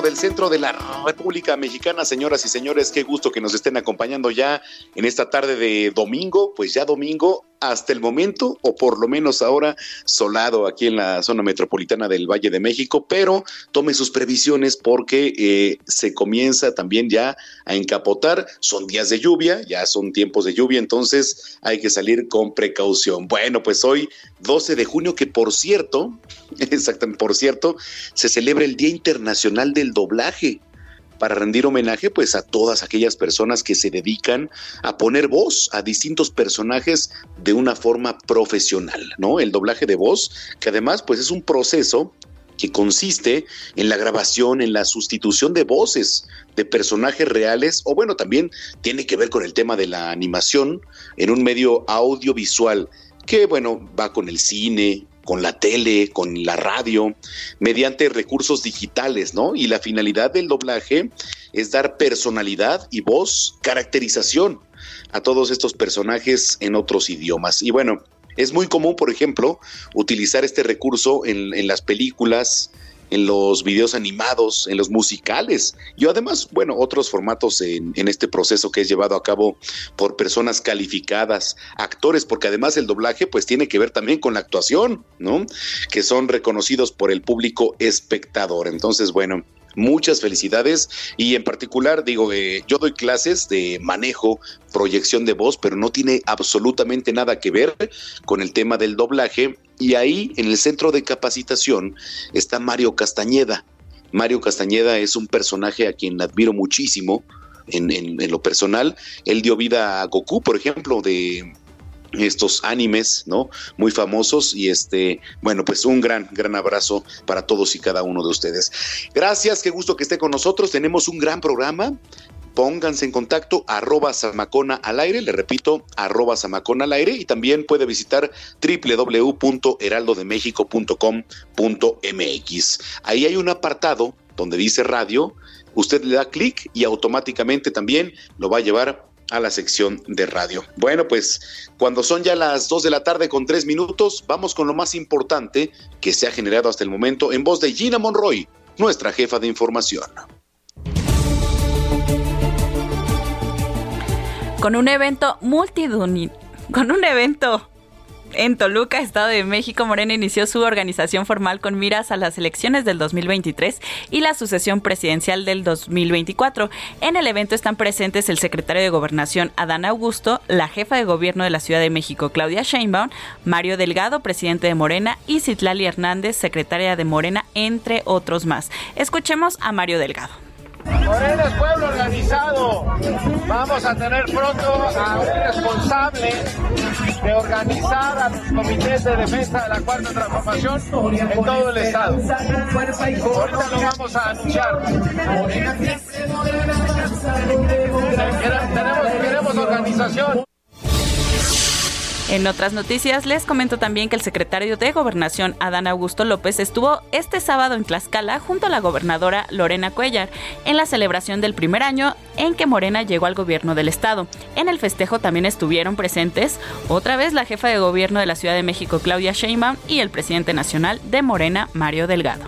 Del centro de la República Mexicana, señoras y señores, qué gusto que nos estén acompañando ya en esta tarde de domingo, pues ya domingo hasta el momento, o por lo menos ahora, solado aquí en la zona metropolitana del Valle de México, pero tome sus previsiones porque eh, se comienza también ya a encapotar, son días de lluvia, ya son tiempos de lluvia, entonces hay que salir con precaución. Bueno, pues hoy 12 de junio, que por cierto, exactamente, por cierto, se celebra el Día Internacional del Doblaje para rendir homenaje pues a todas aquellas personas que se dedican a poner voz a distintos personajes de una forma profesional, ¿no? El doblaje de voz, que además pues es un proceso que consiste en la grabación, en la sustitución de voces de personajes reales, o bueno, también tiene que ver con el tema de la animación en un medio audiovisual que bueno, va con el cine, con la tele, con la radio, mediante recursos digitales, ¿no? Y la finalidad del doblaje es dar personalidad y voz, caracterización a todos estos personajes en otros idiomas. Y bueno, es muy común, por ejemplo, utilizar este recurso en, las películas, en los videos animados, en los musicales y además, bueno, otros formatos en, este proceso que es llevado a cabo por personas calificadas, actores, porque además el doblaje pues tiene que ver también con la actuación, ¿no? Que son reconocidos por el público espectador. Entonces, bueno, muchas felicidades y en particular digo, eh, yo doy clases de manejo, proyección de voz, pero no tiene absolutamente nada que ver con el tema del doblaje y ahí en el centro de capacitación está Mario Castañeda. Mario Castañeda es un personaje a quien admiro muchísimo en, lo personal. Él dio vida a Goku, por ejemplo, de estos animes, ¿no? Muy famosos y este, bueno, pues un gran, gran abrazo para todos y cada uno de ustedes. Gracias, qué gusto que esté con nosotros. Tenemos un gran programa. Pónganse en contacto, arroba Samacona al aire, le repito, arroba Samacona al aire y también puede visitar www.heraldodemexico.com.mx. Ahí hay un apartado donde dice radio, usted le da clic y automáticamente también lo va a llevar a la sección de radio. Bueno, pues cuando son ya las 2 de la tarde con 3 minutos, vamos con lo más importante que se ha generado hasta el momento en voz de Gina Monroy, nuestra jefa de información. Con un evento multiduni con un evento en Toluca, Estado de México, Morena inició su organización formal con miras a las elecciones del 2023 y la sucesión presidencial del 2024. En el evento están presentes el secretario de Gobernación, Adán Augusto, la jefa de gobierno de la Ciudad de México, Claudia Sheinbaum, Mario Delgado, presidente de Morena, y Citlali Hernández, secretaria de Morena, entre otros más. Escuchemos a Mario Delgado. Morena es pueblo organizado. Vamos a tener pronto a un responsable de organizar a los comités de defensa de la cuarta transformación en todo el estado. Ahorita lo vamos a anunciar. Tenemos, queremos organización. En otras noticias, les comento también que el secretario de Gobernación, Adán Augusto López, estuvo este sábado en Tlaxcala junto a la gobernadora Lorena Cuellar en la celebración del primer año en que Morena llegó al gobierno del estado. En el festejo también estuvieron presentes otra vez la jefa de gobierno de la Ciudad de México, Claudia Sheinbaum, y el presidente nacional de Morena, Mario Delgado.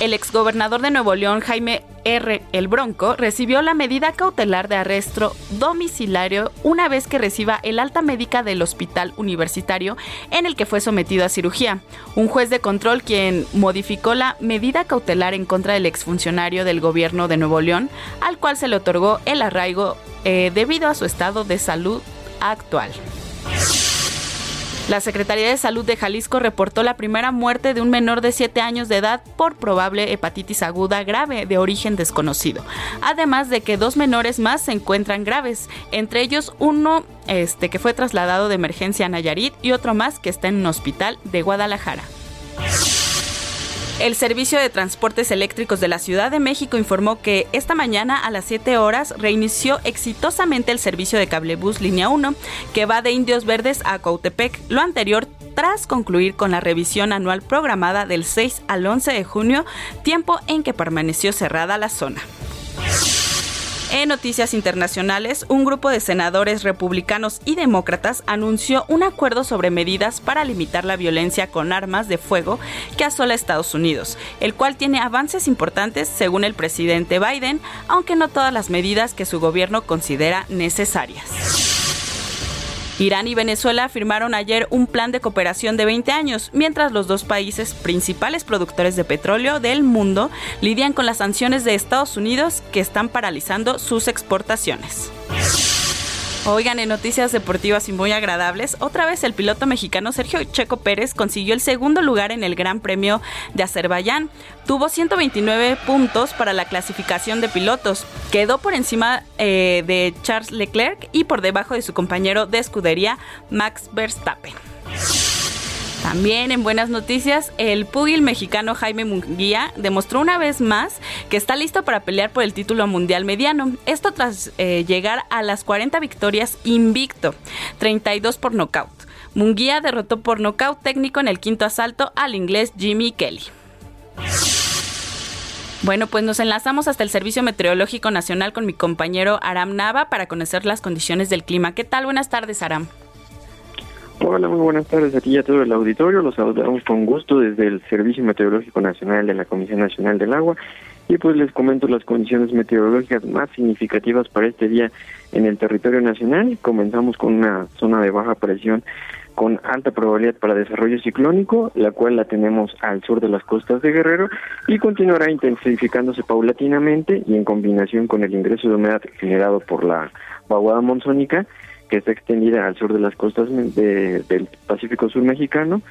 El exgobernador de Nuevo León, Jaime R. El Bronco, recibió la medida cautelar de arresto domiciliario una vez que reciba el alta médica del hospital universitario en el que fue sometido a cirugía. Un juez de control quien modificó la medida cautelar en contra del exfuncionario del gobierno de Nuevo León, al cual se le otorgó el arraigo eh, debido a su estado de salud actual. La Secretaría de Salud de Jalisco reportó la primera muerte de un menor de 7 años de edad por probable hepatitis aguda grave de origen desconocido. Además de que dos menores más se encuentran graves, entre ellos uno este, que fue trasladado de emergencia a Nayarit y otro más que está en un hospital de Guadalajara. El Servicio de Transportes Eléctricos de la Ciudad de México informó que esta mañana a las 7 horas reinició exitosamente el servicio de cablebús línea 1 que va de Indios Verdes a Cautepec, lo anterior tras concluir con la revisión anual programada del 6 al 11 de junio, tiempo en que permaneció cerrada la zona. En noticias internacionales, un grupo de senadores republicanos y demócratas anunció un acuerdo sobre medidas para limitar la violencia con armas de fuego que asola Estados Unidos, el cual tiene avances importantes según el presidente Biden, aunque no todas las medidas que su gobierno considera necesarias. Irán y Venezuela firmaron ayer un plan de cooperación de 20 años, mientras los dos países principales productores de petróleo del mundo lidian con las sanciones de Estados Unidos que están paralizando sus exportaciones. Oigan, en noticias deportivas y muy agradables, otra vez el piloto mexicano Sergio Checo Pérez consiguió el segundo lugar en el Gran Premio de Azerbaiyán. Tuvo 129 puntos para la clasificación de pilotos. Quedó por encima eh, de Charles Leclerc y por debajo de su compañero de escudería Max Verstappen. También en buenas noticias, el pugil mexicano Jaime Munguía demostró una vez más que está listo para pelear por el título mundial mediano. Esto tras eh, llegar a las 40 victorias invicto, 32 por nocaut. Munguía derrotó por nocaut técnico en el quinto asalto al inglés Jimmy Kelly. Bueno, pues nos enlazamos hasta el Servicio Meteorológico Nacional con mi compañero Aram Nava para conocer las condiciones del clima. ¿Qué tal? Buenas tardes, Aram. Hola, muy buenas tardes aquí a todo el auditorio. Los saludamos con gusto desde el Servicio Meteorológico Nacional de la Comisión Nacional del Agua. Y pues les comento las condiciones meteorológicas más significativas para este día en el territorio nacional. Comenzamos con una zona de baja presión con alta probabilidad para desarrollo ciclónico, la cual la tenemos al sur de las costas de Guerrero y continuará intensificándose paulatinamente y en combinación con el ingreso de humedad generado por la vaguada monzónica que está extendida al sur de las costas del Pacífico Sur mexicano,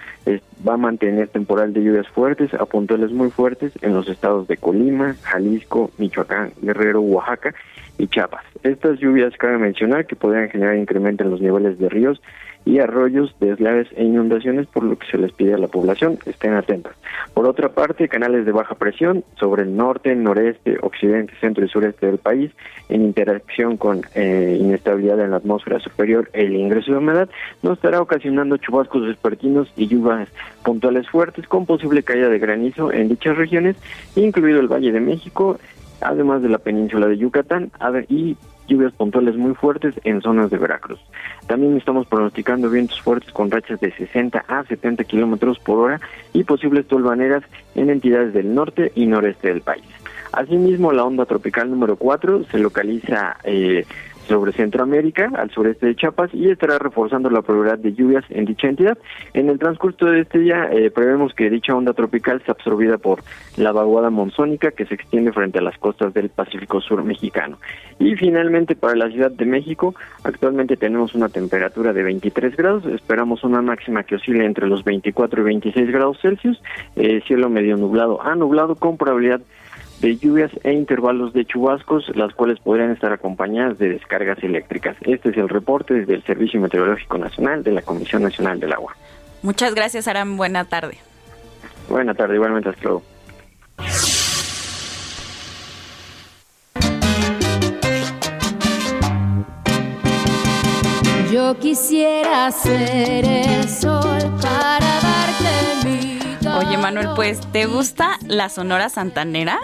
va a mantener temporal de lluvias fuertes a puntuales muy fuertes en los estados de Colima, Jalisco, Michoacán, Guerrero, Oaxaca y Chiapas. Estas lluvias cabe mencionar que podrían generar incremento en los niveles de ríos y arroyos, deslaves e inundaciones, por lo que se les pide a la población estén atentas. Por otra parte, canales de baja presión sobre el norte, noreste, occidente, centro y sureste del país, en interacción con eh, inestabilidad en la atmósfera superior el ingreso de humedad, nos estará ocasionando chubascos vespertinos y lluvias puntuales fuertes con posible caída de granizo en dichas regiones, incluido el Valle de México, además de la península de Yucatán y lluvias puntuales muy fuertes en zonas de Veracruz. También estamos pronosticando vientos fuertes con rachas de 60 a 70 kilómetros por hora y posibles tolvaneras en entidades del norte y noreste del país. Asimismo, la onda tropical número 4 se localiza eh, sobre Centroamérica, al sureste de Chiapas, y estará reforzando la probabilidad de lluvias en dicha entidad. En el transcurso de este día, eh, prevemos que dicha onda tropical sea absorbida por la vaguada monzónica que se extiende frente a las costas del Pacífico Sur mexicano. Y finalmente, para la Ciudad de México, actualmente tenemos una temperatura de 23 grados, esperamos una máxima que oscile entre los 24 y 26 grados Celsius, eh, cielo medio nublado a nublado con probabilidad de lluvias e intervalos de chubascos, las cuales podrían estar acompañadas de descargas eléctricas. Este es el reporte desde el Servicio Meteorológico Nacional de la Comisión Nacional del Agua. Muchas gracias, Aram. Buena tarde. Buena tarde, igualmente, hasta luego. Yo quisiera ser el sol para darte mi Oye, Manuel, pues, ¿te gusta la Sonora Santanera?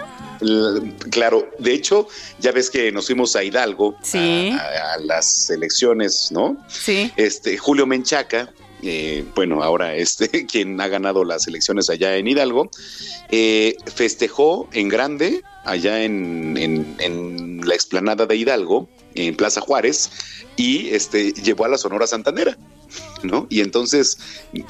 Claro, de hecho, ya ves que nos fuimos a Hidalgo a, las elecciones, ¿no? Sí. Este, Julio Menchaca, eh, bueno, ahora este, quien ha ganado las elecciones allá en Hidalgo, eh, festejó en grande allá en, en, la explanada de Hidalgo, en Plaza Juárez, y este, llevó a la Sonora Santanera. ¿No? Y entonces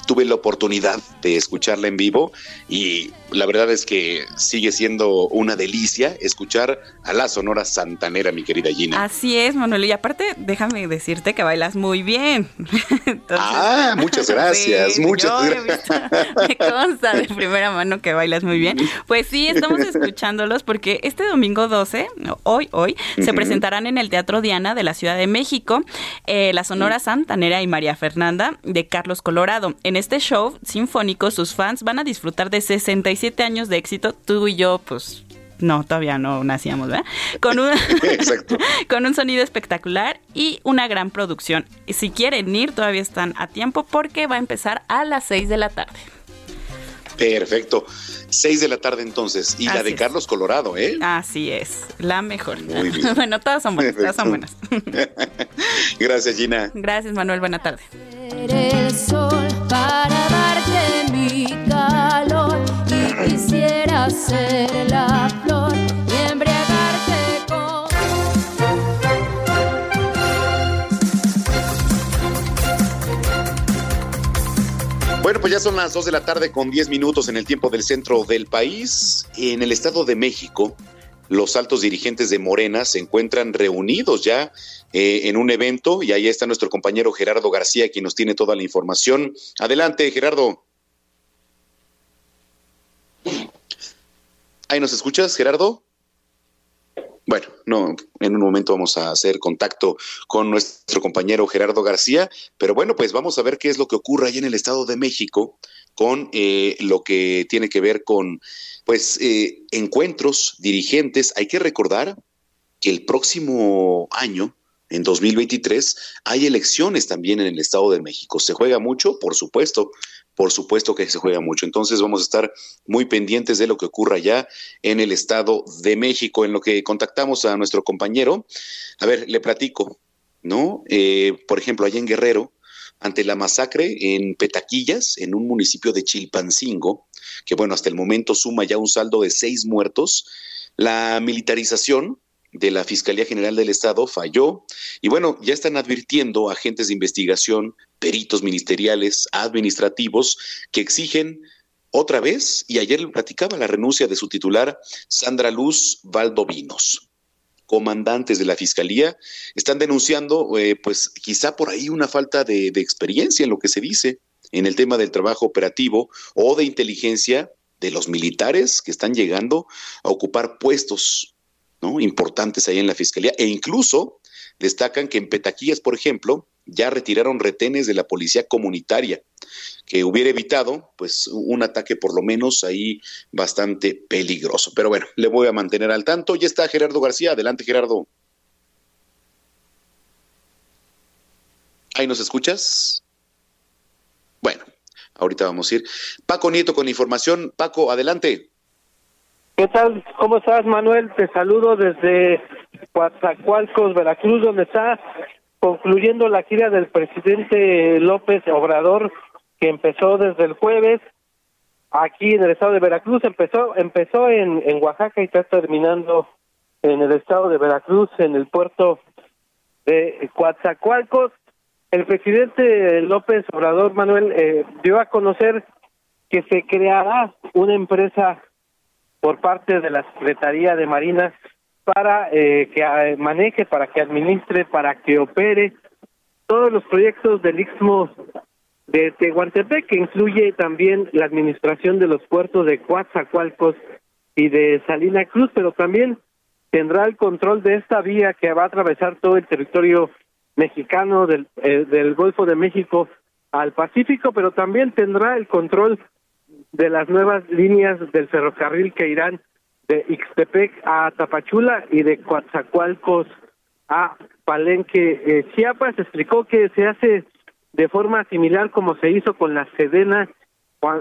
tuve la oportunidad de escucharla en vivo y la verdad es que sigue siendo una delicia escuchar a la Sonora Santanera, mi querida Gina. Así es, Manuel. Y aparte, déjame decirte que bailas muy bien. ah, muchas gracias, muchas gracias. me consta de primera mano que bailas muy bien. Pues sí, estamos escuchándolos porque este domingo 12, hoy, hoy, se presentarán en el Teatro Diana de la Ciudad de México eh, la Sonora Santanera y María Fernanda de Carlos Colorado. En este show sinfónico, sus fans van a disfrutar de 65 siete años de éxito, tú y yo, pues no, todavía no nacíamos, ¿verdad? Con un, con un sonido espectacular y una gran producción. Si quieren ir, todavía están a tiempo porque va a empezar a las 6 de la tarde. Perfecto. 6 de la tarde entonces. Y la de Carlos Colorado, ¿eh? Así es, la mejor. bueno, todas son buenas, todas son buenas. Gracias, Gina. Gracias, Manuel. Buena tarde. El sol para darte mi calor quisiera ser la flor Bueno, pues ya son las 2 de la tarde con 10 minutos en el tiempo del centro del país. En el Estado de México, los altos dirigentes de Morena se encuentran reunidos ya eh, en un evento y ahí está nuestro compañero Gerardo García quien nos tiene toda la información. Adelante, Gerardo. ¿Ahí nos escuchas, Gerardo? Bueno, no, en un momento vamos a hacer contacto con nuestro compañero Gerardo García, pero bueno, pues vamos a ver qué es lo que ocurre ahí en el Estado de México con eh, lo que tiene que ver con, pues, eh, encuentros dirigentes. Hay que recordar que el próximo año, en 2023, hay elecciones también en el Estado de México. Se juega mucho, por supuesto, por supuesto que se juega mucho. Entonces vamos a estar muy pendientes de lo que ocurra allá en el Estado de México, en lo que contactamos a nuestro compañero. A ver, le platico, ¿no? Eh, por ejemplo, allá en Guerrero, ante la masacre en Petaquillas, en un municipio de Chilpancingo, que bueno, hasta el momento suma ya un saldo de seis muertos, la militarización de la Fiscalía General del Estado falló y bueno, ya están advirtiendo agentes de investigación, peritos ministeriales, administrativos, que exigen otra vez, y ayer le platicaba la renuncia de su titular, Sandra Luz Valdovinos. Comandantes de la Fiscalía están denunciando, eh, pues quizá por ahí una falta de, de experiencia en lo que se dice en el tema del trabajo operativo o de inteligencia de los militares que están llegando a ocupar puestos ¿no? importantes ahí en la fiscalía e incluso destacan que en Petaquillas, por ejemplo, ya retiraron retenes de la policía comunitaria que hubiera evitado pues un ataque por lo menos ahí bastante peligroso. Pero bueno, le voy a mantener al tanto. Ya está Gerardo García. Adelante, Gerardo. ¿Ahí nos escuchas? Bueno, ahorita vamos a ir. Paco Nieto con información. Paco, adelante. ¿Qué tal? ¿Cómo estás, Manuel? Te saludo desde Coatzacoalcos, Veracruz, donde está concluyendo la gira del presidente López Obrador, que empezó desde el jueves aquí en el estado de Veracruz. Empezó empezó en, en Oaxaca y está terminando en el estado de Veracruz, en el puerto de Coatzacoalcos. El presidente López Obrador, Manuel, eh, dio a conocer que se creará una empresa por parte de la Secretaría de Marina para eh, que eh, maneje, para que administre, para que opere todos los proyectos del Istmo de Tehuantepec, que incluye también la administración de los puertos de Coatzacoalcos y de Salina Cruz, pero también tendrá el control de esta vía que va a atravesar todo el territorio mexicano del, eh, del Golfo de México al Pacífico, pero también tendrá el control de las nuevas líneas del ferrocarril que irán de Ixtepec a Tapachula y de Coatzacoalcos a Palenque, eh, Chiapas. Explicó que se hace de forma similar como se hizo con la Sedena,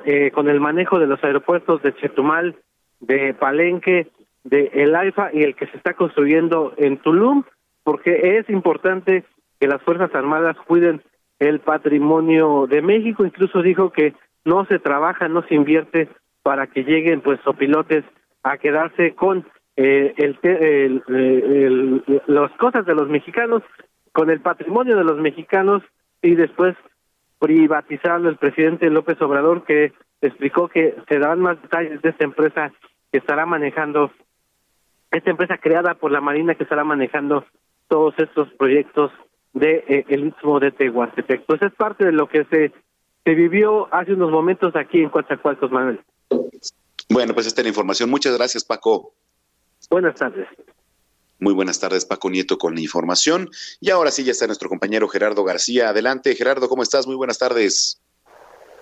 eh, con el manejo de los aeropuertos de Chetumal, de Palenque, de El Alfa y el que se está construyendo en Tulum, porque es importante que las Fuerzas Armadas cuiden el patrimonio de México. Incluso dijo que no se trabaja, no se invierte para que lleguen pues pilotes a quedarse con eh, el, el, las cosas de los mexicanos, con el patrimonio de los mexicanos y después privatizarlo el presidente López Obrador, que explicó que se darán más detalles de esta empresa que estará manejando, esta empresa creada por la Marina que estará manejando todos estos proyectos de eh, el Istmo de Tehuantepec. Pues es parte de lo que se, se vivió hace unos momentos aquí en Coatzacoalcos, Manuel. Bueno, pues esta es la información. Muchas gracias, Paco. Buenas tardes. Muy buenas tardes, Paco Nieto, con la información. Y ahora sí ya está nuestro compañero Gerardo García. Adelante, Gerardo, ¿cómo estás? Muy buenas tardes.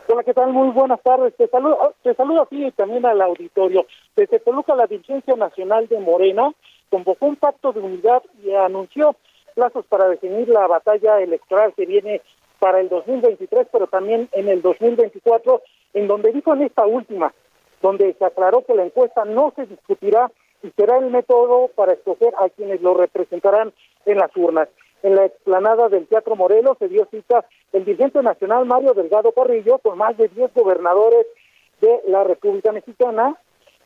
Hola, ¿qué tal? Muy buenas tardes. Te saludo, te saludo a ti y también al auditorio. Desde Toluca, la Dirigencia Nacional de Morena convocó un pacto de unidad y anunció plazos para definir la batalla electoral que viene para el 2023, pero también en el 2024, en donde dijo en esta última, donde se aclaró que la encuesta no se discutirá y será el método para escoger a quienes lo representarán en las urnas. En la explanada del Teatro Morelos se dio cita el dirigente nacional Mario Delgado Carrillo con más de 10 gobernadores de la República Mexicana,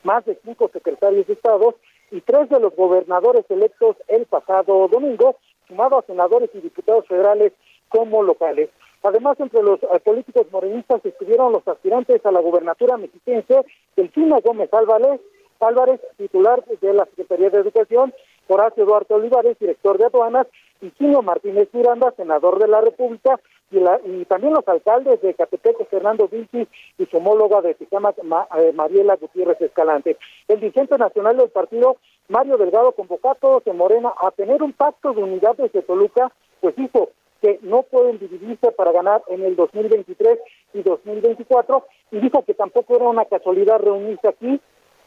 más de cinco secretarios de Estado y tres de los gobernadores electos el pasado domingo, sumado a senadores y diputados federales como locales. Además, entre los eh, políticos morenistas estuvieron los aspirantes a la gubernatura mexiquense, Delfina Gómez Álvarez, Álvarez, titular de la Secretaría de Educación, Horacio Duarte Olivares, director de aduanas, y Chino Martínez Miranda, senador de la República, y, la, y también los alcaldes de Catepec, Fernando Vinci, y su homóloga de Tijama, eh, Mariela Gutiérrez Escalante. El dirigente nacional del partido, Mario Delgado, convocó a todos en Morena a tener un pacto de unidad desde Toluca, pues dijo que no pueden dividirse para ganar en el 2023 y 2024, y dijo que tampoco era una casualidad reunirse aquí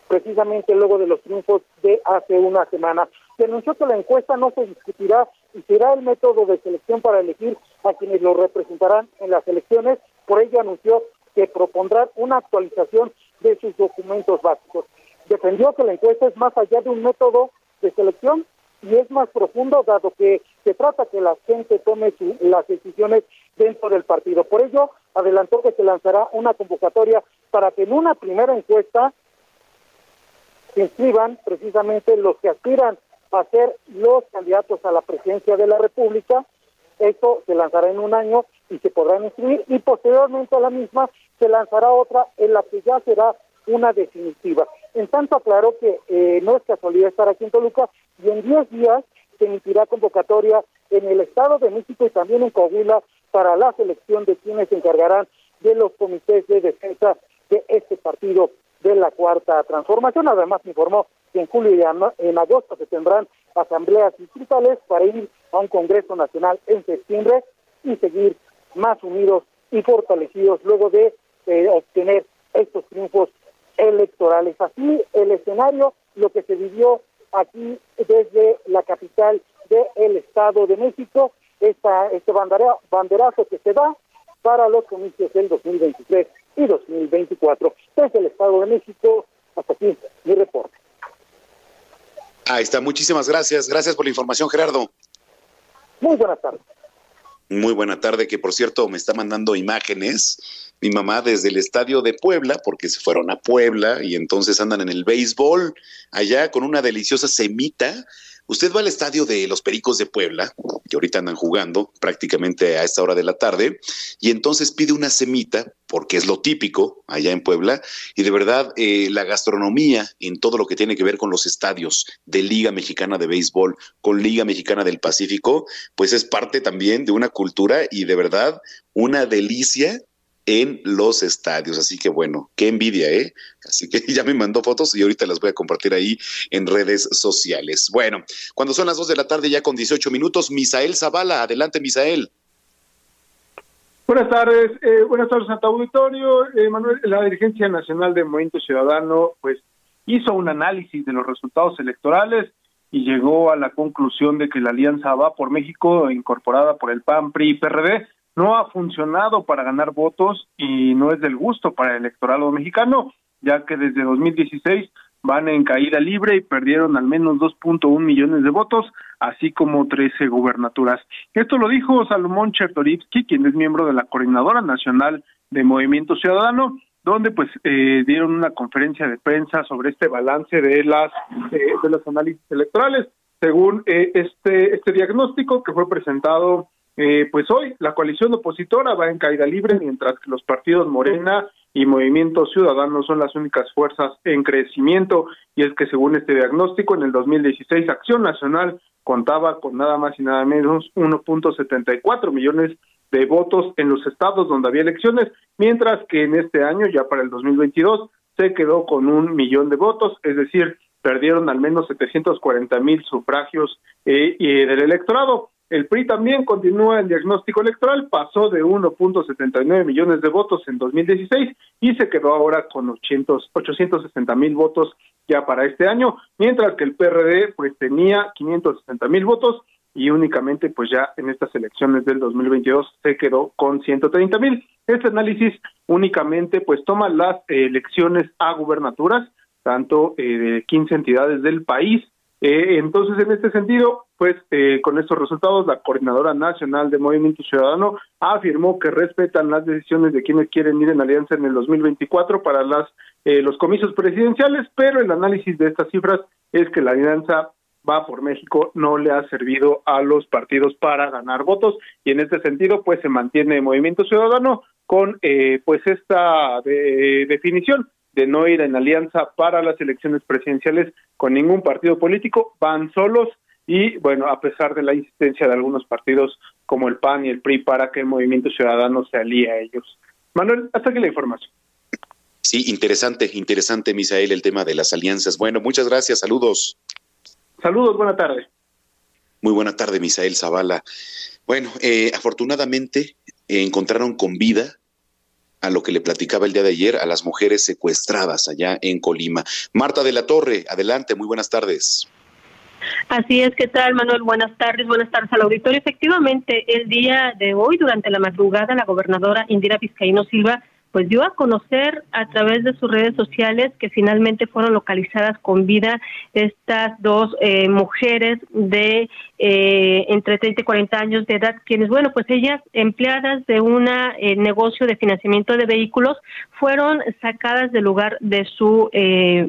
precisamente luego de los triunfos de hace una semana. Denunció que la encuesta no se discutirá y será el método de selección para elegir a quienes lo representarán en las elecciones. Por ello anunció que propondrán una actualización de sus documentos básicos. Defendió que la encuesta es más allá de un método de selección y es más profundo dado que se trata que la gente tome las decisiones dentro del partido. Por ello, adelantó que se lanzará una convocatoria para que en una primera encuesta se inscriban precisamente los que aspiran a ser los candidatos a la presidencia de la República. Esto se lanzará en un año y se podrán inscribir y posteriormente a la misma se lanzará otra en la que ya será una definitiva. En tanto aclaró que eh, no es casualidad estar aquí en Toluca y en 10 días se emitirá convocatoria en el Estado de México y también en Coahuila para la selección de quienes se encargarán de los comités de defensa de este partido de la Cuarta Transformación. Además, informó que en julio y en agosto se tendrán asambleas distritales para ir a un Congreso Nacional en septiembre y seguir más unidos y fortalecidos luego de eh, obtener estos triunfos electorales. Así el escenario, lo que se vivió aquí desde la capital del Estado de México, esta, este banderazo que se da para los comicios del 2023 y 2024. Desde el Estado de México, hasta aquí mi reporte. Ahí está, muchísimas gracias. Gracias por la información, Gerardo. Muy buenas tardes. Muy buena tarde, que por cierto me está mandando imágenes mi mamá desde el estadio de Puebla, porque se fueron a Puebla y entonces andan en el béisbol allá con una deliciosa semita Usted va al estadio de los Pericos de Puebla, que ahorita andan jugando prácticamente a esta hora de la tarde, y entonces pide una semita, porque es lo típico allá en Puebla, y de verdad eh, la gastronomía en todo lo que tiene que ver con los estadios de Liga Mexicana de Béisbol, con Liga Mexicana del Pacífico, pues es parte también de una cultura y de verdad una delicia en los estadios. Así que bueno, qué envidia, ¿eh? Así que ya me mandó fotos y ahorita las voy a compartir ahí en redes sociales. Bueno, cuando son las 2 de la tarde ya con 18 minutos, Misael Zavala, adelante Misael. Buenas tardes, eh, buenas tardes, Santa Auditorio. Eh, Manuel, la Dirigencia Nacional de Movimiento Ciudadano, pues, hizo un análisis de los resultados electorales y llegó a la conclusión de que la Alianza Va por México, incorporada por el PAN, PRI y PRD, no ha funcionado para ganar votos y no es del gusto para el electorado mexicano, ya que desde 2016 van en caída libre y perdieron al menos 2.1 millones de votos, así como 13 gubernaturas. Esto lo dijo Salomón Chertorivsky, quien es miembro de la Coordinadora Nacional de Movimiento Ciudadano, donde pues eh, dieron una conferencia de prensa sobre este balance de las eh, de los análisis electorales. Según eh, este este diagnóstico que fue presentado eh, pues hoy la coalición opositora va en caída libre, mientras que los partidos Morena y Movimiento Ciudadano son las únicas fuerzas en crecimiento. Y es que según este diagnóstico, en el 2016 Acción Nacional contaba con nada más y nada menos 1.74 millones de votos en los estados donde había elecciones, mientras que en este año, ya para el 2022, se quedó con un millón de votos, es decir, perdieron al menos 740 mil sufragios eh, del electorado. El PRI también continúa el diagnóstico electoral, pasó de 1.79 millones de votos en 2016 y se quedó ahora con 800, 860 mil votos ya para este año, mientras que el PRD pues tenía 560 mil votos y únicamente pues ya en estas elecciones del 2022 se quedó con 130 mil. Este análisis únicamente pues toma las elecciones a gubernaturas, tanto eh, de 15 entidades del país, eh, entonces, en este sentido, pues eh, con estos resultados, la Coordinadora Nacional de Movimiento Ciudadano afirmó que respetan las decisiones de quienes quieren ir en alianza en el 2024 para las eh, los comicios presidenciales, pero el análisis de estas cifras es que la alianza va por México no le ha servido a los partidos para ganar votos y en este sentido pues se mantiene Movimiento Ciudadano con pues esta definición de no ir en alianza para las elecciones presidenciales con ningún partido político, van solos y bueno, a pesar de la insistencia de algunos partidos como el PAN y el PRI para que el Movimiento Ciudadano se alíe a ellos. Manuel, hasta aquí la información. Sí, interesante, interesante, Misael, el tema de las alianzas. Bueno, muchas gracias, saludos. Saludos, buena tarde. Muy buena tarde, Misael Zavala. Bueno, eh, afortunadamente eh, encontraron con vida a lo que le platicaba el día de ayer a las mujeres secuestradas allá en Colima. Marta de la Torre, adelante, muy buenas tardes. Así es, ¿qué tal, Manuel? Buenas tardes, buenas tardes al auditorio. Efectivamente, el día de hoy, durante la madrugada, la gobernadora Indira Vizcaíno Silva pues dio a conocer a través de sus redes sociales que finalmente fueron localizadas con vida estas dos eh, mujeres de eh, entre 30 y 40 años de edad, quienes, bueno, pues ellas, empleadas de un eh, negocio de financiamiento de vehículos, fueron sacadas del lugar de su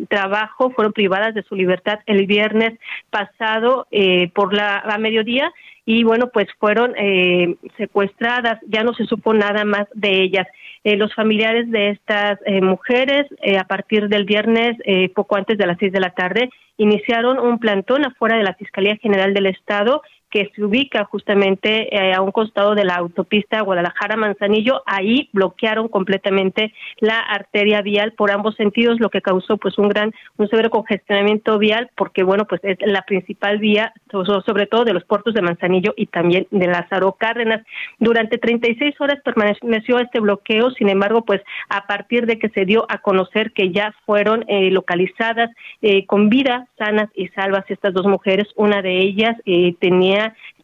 trabajo, fueron privadas de su libertad el viernes pasado por la a mediodía y bueno, pues fueron secuestradas, ya no se supo nada más de ellas. Eh, los familiares de estas eh, mujeres, eh, a partir del viernes, poco antes de las seis de la tarde, iniciaron un plantón afuera de la Fiscalía General del Estado que se ubica justamente eh, a un costado de la autopista Guadalajara-Manzanillo. Ahí bloquearon completamente la arteria vial por ambos sentidos, lo que causó pues un gran, un severo congestionamiento vial, porque bueno, pues es la principal vía, sobre todo de los puertos de Manzanillo y también de Lázaro Cárdenas. Durante 36 horas permaneció este bloqueo, sin embargo, pues a partir de que se dio a conocer que ya fueron eh, localizadas eh, con vida sanas y salvas estas dos mujeres, una de ellas tenía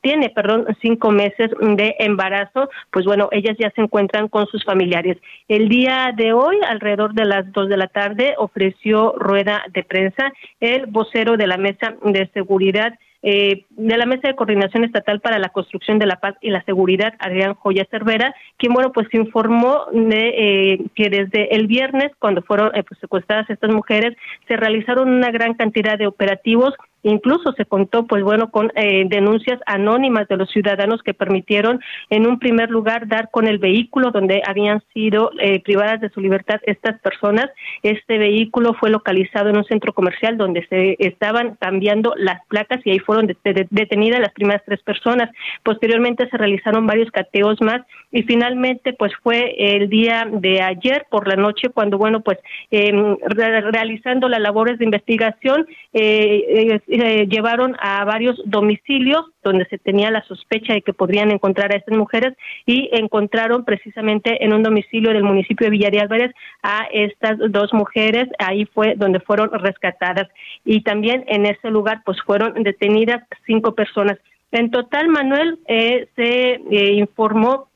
tiene, perdón, cinco meses de embarazo, pues bueno, ellas ya se encuentran con sus familiares. El día de hoy, alrededor de las dos de la tarde, ofreció rueda de prensa el vocero de la Mesa de Seguridad eh, de la Mesa de Coordinación Estatal para la Construcción de la Paz y la Seguridad, Adrián Joya Cervera, quien, bueno, pues informó de eh, que desde el viernes, cuando fueron eh, pues, secuestradas estas mujeres, se realizaron una gran cantidad de operativos Incluso se contó, pues bueno, con eh, denuncias anónimas de los ciudadanos que permitieron, en un primer lugar, dar con el vehículo donde habían sido eh, privadas de su libertad estas personas. Este vehículo fue localizado en un centro comercial donde se estaban cambiando las placas y ahí fueron detenidas las primeras tres personas. Posteriormente se realizaron varios cateos más y finalmente, pues fue el día de ayer por la noche cuando, bueno, pues em, realizando las labores de investigación, eh, eh, llevaron a varios domicilios donde se tenía la sospecha de que podrían encontrar a estas mujeres y encontraron precisamente en un domicilio del municipio de Villa de Álvarez a estas dos mujeres, ahí fue donde fueron rescatadas. Y también en ese lugar pues fueron detenidas cinco personas. En total, Manuel, eh, se eh, informó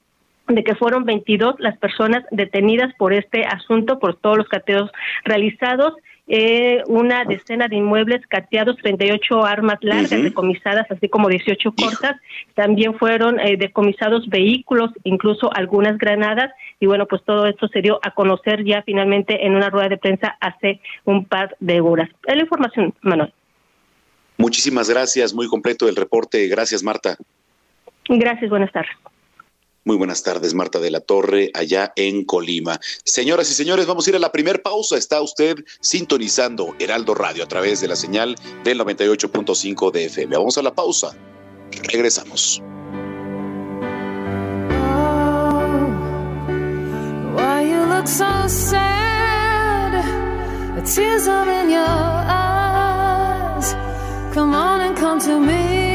de que fueron 22 las personas detenidas por este asunto, por todos los cateos realizados eh, una decena de inmuebles cateados, 38 armas largas decomisadas, así como 18 cortas. También fueron eh, decomisados vehículos, incluso algunas granadas. Y bueno, pues todo esto se dio a conocer ya finalmente en una rueda de prensa hace un par de horas. La información, Manuel. Muchísimas gracias, muy completo el reporte. Gracias, Marta. Gracias, buenas tardes. Muy buenas tardes, Marta de la Torre, allá en Colima. Señoras y señores, vamos a ir a la primer pausa. Está usted sintonizando Heraldo Radio a través de la señal del 98.5 de FM. Vamos a la pausa. Regresamos. Come on and come to me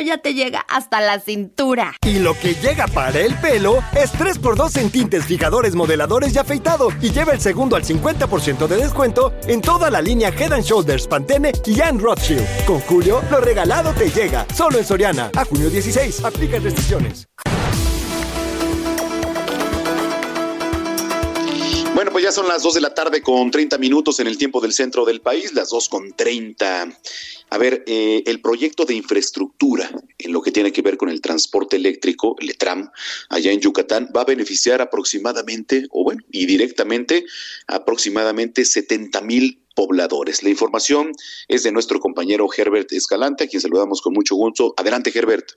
Ya te llega hasta la cintura. Y lo que llega para el pelo es 3x2 en tintes, fijadores, modeladores y afeitado. Y lleva el segundo al 50% de descuento en toda la línea Head and Shoulders, Pantene y Anne Rothschild. Con Julio, lo regalado te llega. Solo en Soriana. A junio 16. Aplica restricciones. Bueno, pues ya son las 2 de la tarde con 30 minutos en el tiempo del centro del país, las 2 con 30. A ver, eh, el proyecto de infraestructura en lo que tiene que ver con el transporte eléctrico, el ETRAM, allá en Yucatán, va a beneficiar aproximadamente, o bueno, y directamente, aproximadamente 70 mil pobladores. La información es de nuestro compañero Herbert Escalante, a quien saludamos con mucho gusto. Adelante, Herbert.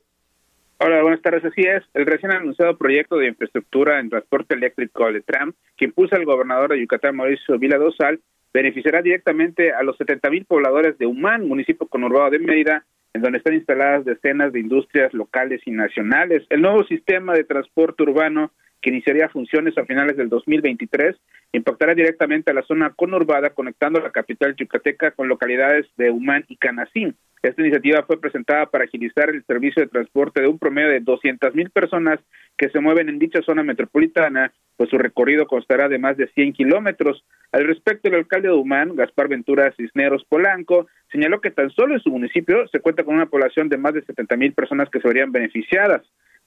Hola, buenas tardes. Así es, el recién anunciado proyecto de infraestructura en transporte eléctrico, el TRAM, que impulsa el gobernador de Yucatán, Mauricio Vila Dosal, beneficiará directamente a los 70 mil pobladores de Humán, municipio conurbado de Mérida, en donde están instaladas decenas de industrias locales y nacionales. El nuevo sistema de transporte urbano que iniciaría funciones a finales del 2023, impactará directamente a la zona conurbada, conectando la capital yucateca con localidades de Humán y Canacín. Esta iniciativa fue presentada para agilizar el servicio de transporte de un promedio de 200 mil personas que se mueven en dicha zona metropolitana, pues su recorrido constará de más de 100 kilómetros. Al respecto, el alcalde de Humán, Gaspar Ventura Cisneros Polanco, señaló que tan solo en su municipio se cuenta con una población de más de 70 mil personas que se verían beneficiadas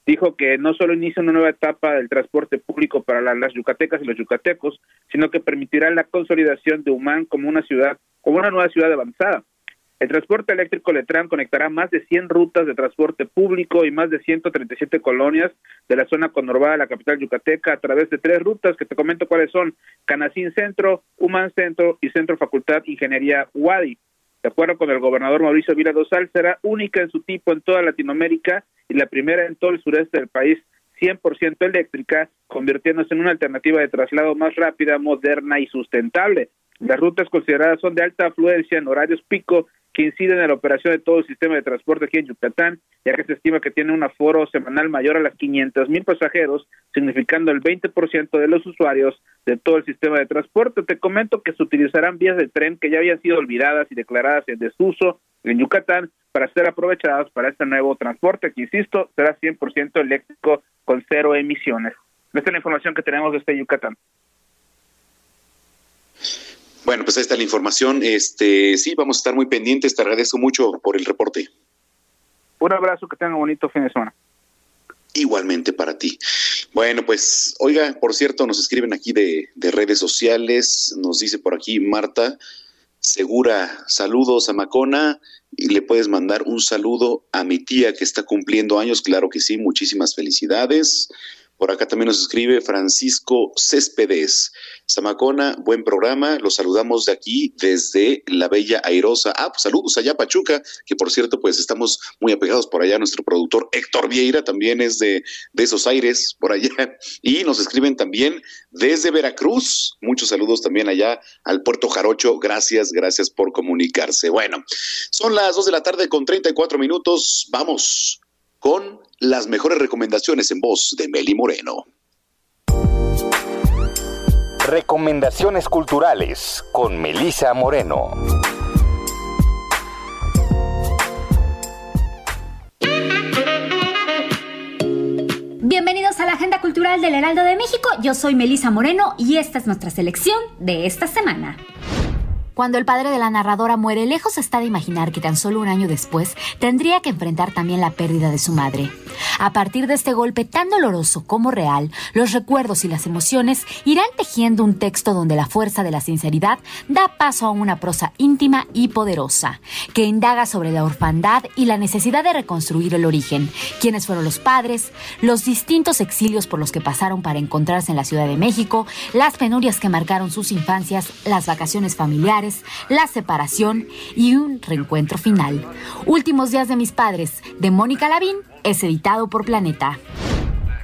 dijo que no solo inicia una nueva etapa del transporte público para las yucatecas y los yucatecos, sino que permitirá la consolidación de Humán como una ciudad, como una nueva ciudad avanzada. El transporte eléctrico Letran conectará más de 100 rutas de transporte público y más de 137 colonias de la zona conurbada de la capital yucateca a través de tres rutas que te comento cuáles son Canacín Centro, Humán Centro y Centro Facultad Ingeniería UADI. De acuerdo con el gobernador Mauricio Vila Dosal, será única en su tipo en toda Latinoamérica y la primera en todo el sureste del país 100% eléctrica, convirtiéndose en una alternativa de traslado más rápida, moderna y sustentable. Las rutas consideradas son de alta afluencia en horarios pico que inciden en la operación de todo el sistema de transporte aquí en Yucatán, ya que se estima que tiene un aforo semanal mayor a las 500 mil pasajeros, significando el 20% de los usuarios de todo el sistema de transporte. Te comento que se utilizarán vías de tren que ya habían sido olvidadas y declaradas en desuso en Yucatán para ser aprovechadas para este nuevo transporte, que insisto, será 100% eléctrico con cero emisiones. Esta es la información que tenemos desde Yucatán. Bueno, pues ahí está la información. Este, sí, vamos a estar muy pendientes. Te agradezco mucho por el reporte. Un abrazo, que tengan un bonito fin de semana. Igualmente para ti. Bueno, pues, oiga, por cierto, nos escriben aquí de, de redes sociales, nos dice por aquí Marta Segura, saludos a Macona y le puedes mandar un saludo a mi tía que está cumpliendo años, claro que sí, muchísimas felicidades. Por acá también nos escribe Francisco Céspedes. Samacona, buen programa. Los saludamos de aquí desde la Bella Airosa. Ah, pues saludos allá Pachuca, que por cierto, pues estamos muy apegados por allá. Nuestro productor Héctor Vieira también es de, de esos aires por allá. Y nos escriben también desde Veracruz. Muchos saludos también allá al Puerto Jarocho. Gracias, gracias por comunicarse. Bueno, son las dos de la tarde con 34 minutos. Vamos con las mejores recomendaciones en voz de Meli Moreno. Recomendaciones culturales con Melisa Moreno. Bienvenidos a la Agenda Cultural Cultural del Heraldo de México. Yo soy Melisa Moreno y esta es nuestra selección de esta semana. Cuando el padre de la narradora muere, lejos está de imaginar que tan solo un año después tendría que enfrentar también la pérdida de su madre. A partir de este golpe tan doloroso como real, los recuerdos y las emociones irán tejiendo un texto donde la fuerza de la sinceridad da paso a una prosa íntima y poderosa, que indaga sobre la orfandad y la necesidad de reconstruir el origen, quiénes fueron los padres, los distintos exilios por los que pasaron para encontrarse en la Ciudad de México, las penurias que marcaron sus infancias, las vacaciones familiares, la separación y un reencuentro final. Últimos días de mis padres, de Mónica Lavín, es editado por Planeta.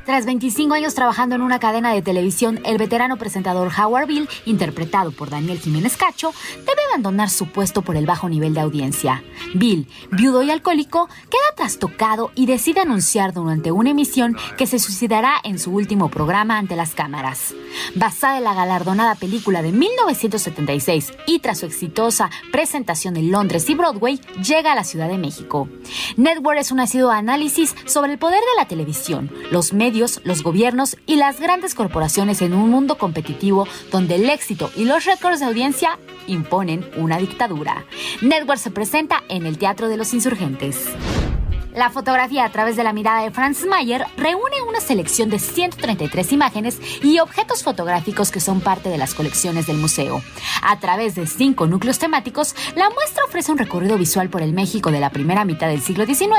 Tras 25 años trabajando en una cadena de televisión, el veterano presentador Howard Bill, interpretado por Daniel Jiménez Cacho, debe abandonar su puesto por el bajo nivel de audiencia. Bill, viudo y alcohólico, queda trastocado y decide anunciar durante una emisión que se suicidará en su último programa ante las cámaras. Basada en la galardonada película de 1976 y tras su exitosa presentación en Londres y Broadway, llega a la Ciudad de México. Network es un ácido análisis sobre el poder de la televisión, los medios los gobiernos y las grandes corporaciones en un mundo competitivo donde el éxito y los récords de audiencia imponen una dictadura. Network se presenta en el Teatro de los Insurgentes. La fotografía a través de la mirada de Franz Mayer reúne una selección de 133 imágenes y objetos fotográficos que son parte de las colecciones del museo. A través de cinco núcleos temáticos, la muestra ofrece un recorrido visual por el México de la primera mitad del siglo XIX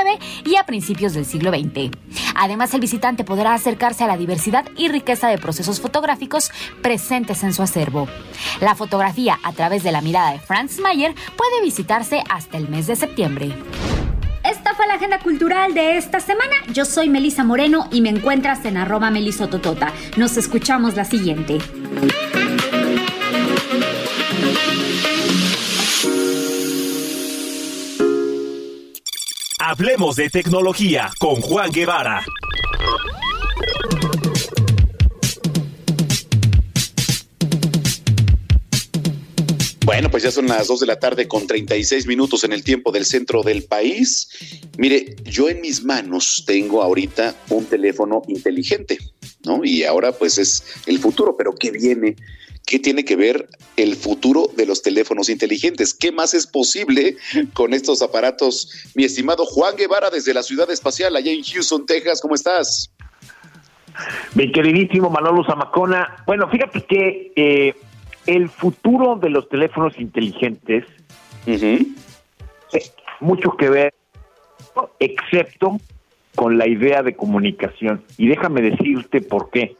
y a principios del siglo XX. Además, el visitante podrá acercarse a la diversidad y riqueza de procesos fotográficos presentes en su acervo. La fotografía a través de la mirada de Franz Mayer puede visitarse hasta el mes de septiembre. Esta fue la agenda cultural de esta semana. Yo soy Melisa Moreno y me encuentras en arroba melisototota. Nos escuchamos la siguiente. Hablemos de tecnología con Juan Guevara. Bueno, pues ya son las 2 de la tarde con 36 minutos en el tiempo del centro del país. Mire, yo en mis manos tengo ahorita un teléfono inteligente, ¿no? Y ahora pues es el futuro, pero ¿qué viene? ¿Qué tiene que ver el futuro de los teléfonos inteligentes? ¿Qué más es posible con estos aparatos? Mi estimado Juan Guevara desde la ciudad espacial allá en Houston, Texas, ¿cómo estás? Mi queridísimo Manolo Zamacona. Bueno, fíjate que eh, el futuro de los teléfonos inteligentes tiene mucho que ver, excepto con la idea de comunicación. Y déjame decirte por qué.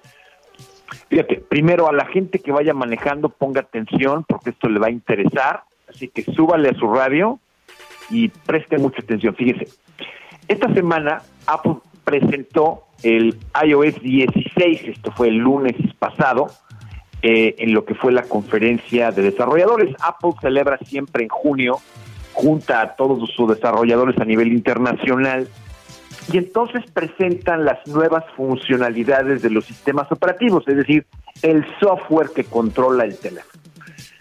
Fíjate, primero a la gente que vaya manejando, ponga atención porque esto le va a interesar. Así que súbale a su radio y preste mucha atención. Fíjese, esta semana Apple presentó el iOS 16, esto fue el lunes pasado, eh, en lo que fue la conferencia de desarrolladores. Apple celebra siempre en junio, junta a todos sus desarrolladores a nivel internacional, y entonces presentan las nuevas funcionalidades de los sistemas operativos, es decir, el software que controla el teléfono.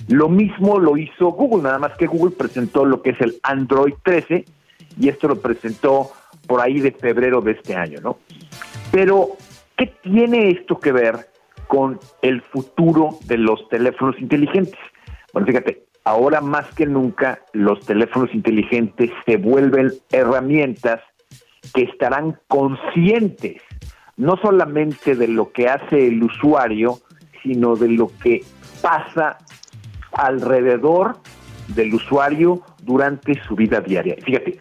Lo mismo lo hizo Google, nada más que Google presentó lo que es el Android 13 y esto lo presentó por ahí de febrero de este año, ¿no? Pero, ¿qué tiene esto que ver con el futuro de los teléfonos inteligentes. Bueno, fíjate, ahora más que nunca los teléfonos inteligentes se vuelven herramientas que estarán conscientes no solamente de lo que hace el usuario, sino de lo que pasa alrededor del usuario durante su vida diaria. Fíjate,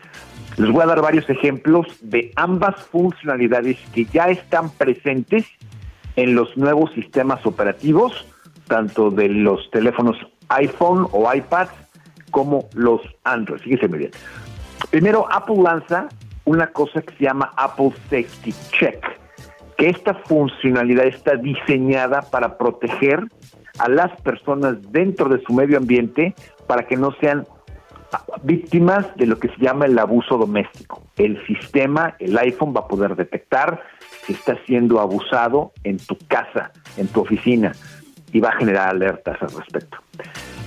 les voy a dar varios ejemplos de ambas funcionalidades que ya están presentes en los nuevos sistemas operativos, tanto de los teléfonos iPhone o iPad como los Android. Fíjese muy bien. Primero, Apple lanza una cosa que se llama Apple Safety Check, que esta funcionalidad está diseñada para proteger a las personas dentro de su medio ambiente para que no sean víctimas de lo que se llama el abuso doméstico. El sistema, el iPhone va a poder detectar que está siendo abusado en tu casa, en tu oficina, y va a generar alertas al respecto.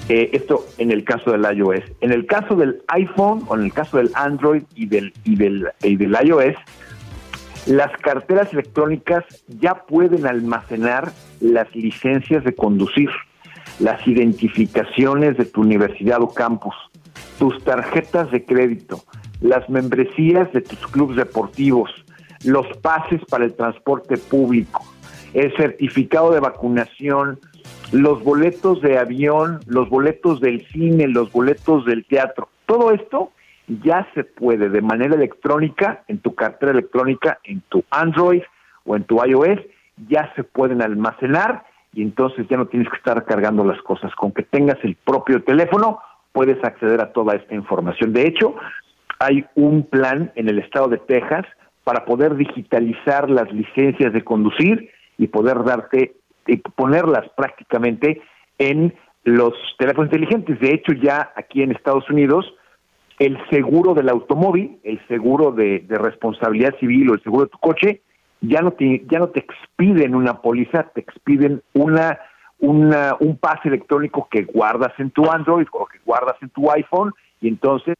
Eh, esto en el caso del iOS. En el caso del iPhone o en el caso del Android y del, y del, y del iOS, las carteras electrónicas ya pueden almacenar las licencias de conducir, las identificaciones de tu universidad o campus, tus tarjetas de crédito, las membresías de tus clubes deportivos, los pases para el transporte público, el certificado de vacunación, los boletos de avión, los boletos del cine, los boletos del teatro. Todo esto ya se puede de manera electrónica, en tu cartera electrónica, en tu Android o en tu iOS, ya se pueden almacenar y entonces ya no tienes que estar cargando las cosas. Con que tengas el propio teléfono, puedes acceder a toda esta información. De hecho, hay un plan en el estado de Texas para poder digitalizar las licencias de conducir y poder darte y ponerlas prácticamente en los teléfonos inteligentes. De hecho, ya aquí en Estados Unidos, el seguro del automóvil, el seguro de, responsabilidad civil o el seguro de tu coche, ya no te, ya no te expiden una póliza, te expiden una, una, un pase electrónico que guardas en tu Android o que guardas en tu iPhone y entonces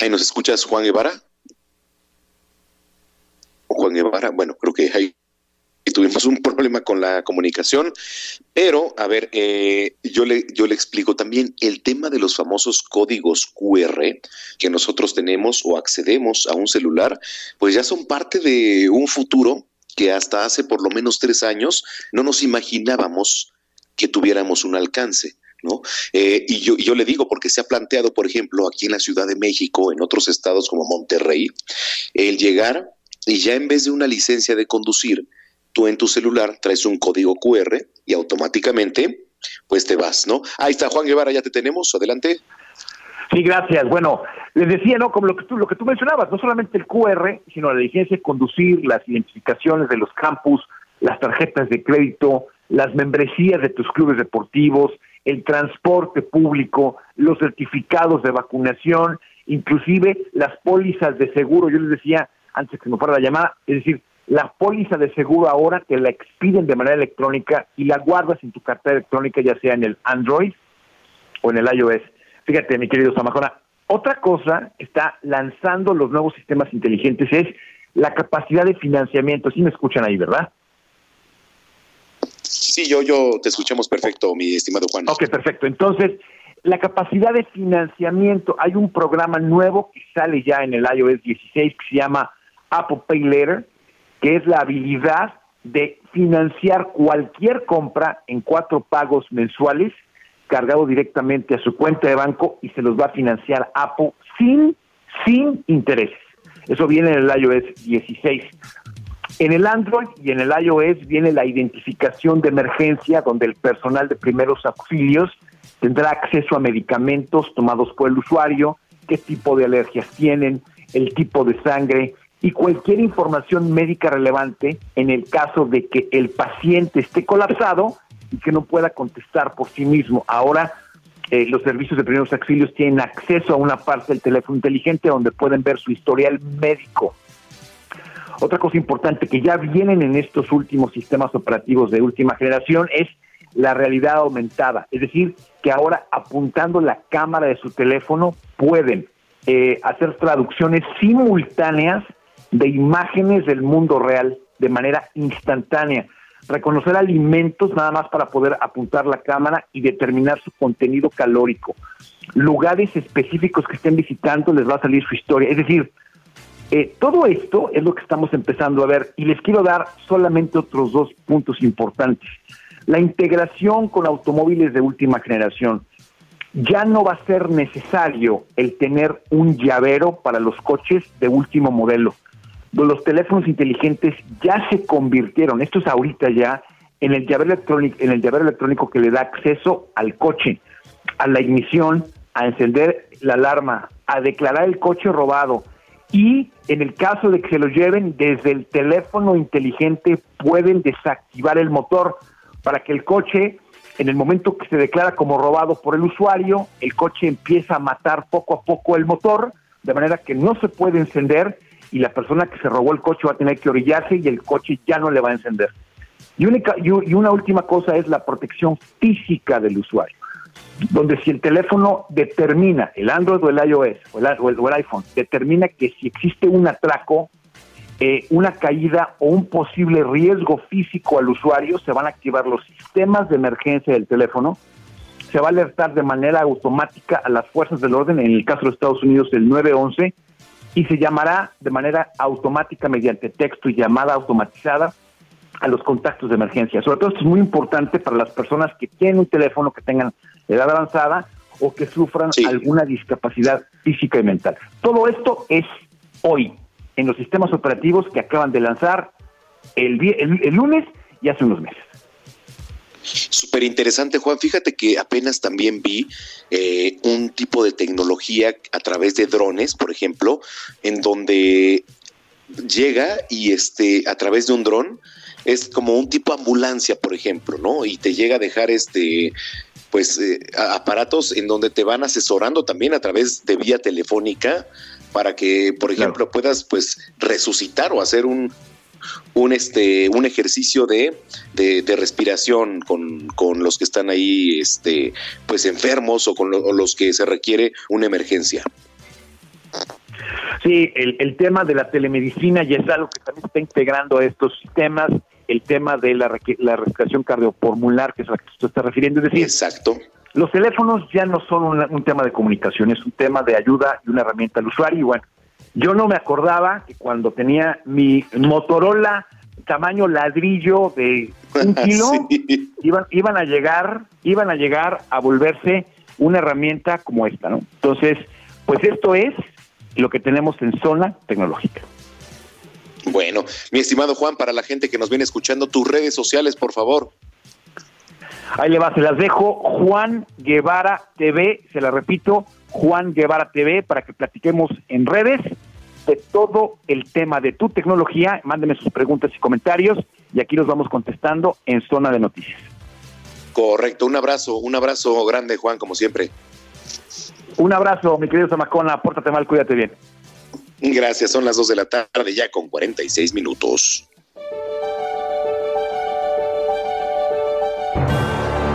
Ahí nos escuchas, Juan Guevara. Juan Guevara, bueno, creo que ahí tuvimos un problema con la comunicación, pero a ver, eh, yo, le, yo le explico también el tema de los famosos códigos QR que nosotros tenemos o accedemos a un celular, pues ya son parte de un futuro que hasta hace por lo menos tres años no nos imaginábamos que tuviéramos un alcance. ¿no? Eh, y, yo, yo le digo, porque se ha planteado, por ejemplo, aquí en la Ciudad de México, en otros estados como Monterrey, el llegar y ya en vez de una licencia de conducir, tú en tu celular traes un código QR y automáticamente pues te vas, ¿no? Ahí está Juan Guevara, ya te tenemos, adelante. Sí, gracias. Bueno, les decía, ¿no? Como lo que tú, lo que tú mencionabas, no solamente el QR, sino la licencia de conducir, las identificaciones de los campus, las tarjetas de crédito, las membresías de tus clubes deportivos, el transporte público, los certificados de vacunación, inclusive las pólizas de seguro. Yo les decía antes que me fuera la llamada, es decir, la póliza de seguro ahora te la expiden de manera electrónica y la guardas en tu cartera electrónica, ya sea en el Android o en el iOS. Fíjate, mi querido Samajona, otra cosa está lanzando los nuevos sistemas inteligentes es la capacidad de financiamiento. Sí me escuchan ahí, ¿verdad? Sí, yo, yo te escuchamos perfecto, mi estimado Juan. Ok, perfecto. Entonces, la capacidad de financiamiento, hay un programa nuevo que sale ya en el iOS 16 que se llama Apple Pay Later, que es la habilidad de financiar cualquier compra en cuatro pagos mensuales cargado directamente a su cuenta de banco y se los va a financiar Apple sin, sin intereses. Eso viene en el iOS 16. En el Android y en el iOS viene la identificación de emergencia, donde el personal de primeros auxilios tendrá acceso a medicamentos tomados por el usuario, qué tipo de alergias tienen, el tipo de sangre y cualquier información médica relevante en el caso de que el paciente esté colapsado y que no pueda contestar por sí mismo. Ahora eh, los servicios de primeros auxilios tienen acceso a una parte del teléfono inteligente donde pueden ver su historial médico otra cosa importante que ya vienen en estos últimos sistemas operativos de última generación es la realidad aumentada. Es decir, que ahora apuntando la cámara de su teléfono pueden eh, hacer traducciones simultáneas de imágenes del mundo real de manera instantánea. Reconocer alimentos nada más para poder apuntar la cámara y determinar su contenido calórico. Lugares específicos que estén visitando les va a salir su historia. Es decir, eh, todo esto es lo que estamos empezando a ver y les quiero dar solamente otros dos puntos importantes. La integración con automóviles de última generación. Ya no va a ser necesario el tener un llavero para los coches de último modelo. Los teléfonos inteligentes ya se convirtieron, esto es ahorita ya, en el llavero electrónico, en el llavero electrónico que le da acceso al coche, a la ignición, a encender la alarma, a declarar el coche robado, y en el caso de que se lo lleven desde el teléfono inteligente pueden desactivar el motor para que el coche en el momento que se declara como robado por el usuario, el coche empieza a matar poco a poco el motor, de manera que no se puede encender y la persona que se robó el coche va a tener que orillarse y el coche ya no le va a encender. Y, única, y una última cosa es la protección física del usuario. donde si el teléfono determina, el Android o el iOS o el, iPhone, determina que si existe un atraco, eh, una caída o un posible riesgo físico al usuario, se van a activar los sistemas de emergencia del teléfono, se va a alertar de manera automática a las fuerzas del orden, en el caso de Estados Unidos el 911, y se llamará de manera automática mediante texto y llamada automatizada a los contactos de emergencia. Sobre todo esto es muy importante para las personas que tienen un teléfono, que tengan edad avanzada o que sufran alguna discapacidad física y mental. Todo esto es hoy en los sistemas operativos que acaban de lanzar el, el- el lunes y hace unos meses. Súper interesante, Juan. Fíjate que apenas también vi eh, un tipo de tecnología a través de drones, por ejemplo, en donde llega y este a través de un dron es como un tipo ambulancia, por ejemplo, ¿no? Y te llega a dejar este pues eh, aparatos en donde te van asesorando también a través de vía telefónica para que, por ejemplo, puedas pues resucitar o hacer un un este un ejercicio de, de, de respiración con, con los que están ahí este pues enfermos o con lo- o los que se requiere una emergencia. Sí, el, el tema de la telemedicina ya es algo que también se está integrando a estos sistemas, el tema de la, la respiración cardiopulmonar, que es a la que tú te estás refiriendo, es decir, Exacto. los teléfonos ya no son una- un tema de comunicación, es un tema de ayuda y una herramienta al usuario. Y bueno, yo no me acordaba que cuando tenía mi Motorola tamaño ladrillo de un kilo, iban, iban a llegar, iban a llegar a volverse una herramienta como esta, ¿no? Entonces, pues esto es lo que tenemos en zona tecnológica. Bueno, mi estimado Juan, para la gente que nos viene escuchando, tus redes sociales, por favor. Ahí le va, se las dejo. Juan Guevara TV, se la repito, Juan Guevara TV, para que platiquemos en redes de todo el tema de tu tecnología. Mándeme sus preguntas y comentarios y aquí los vamos contestando en Zona de Noticias. Correcto, un abrazo, un abrazo grande, Juan, como siempre. Un abrazo, mi querido Zamacona, pórtate mal, cuídate bien. Gracias, son las 2 de la tarde, ya con 46 minutos.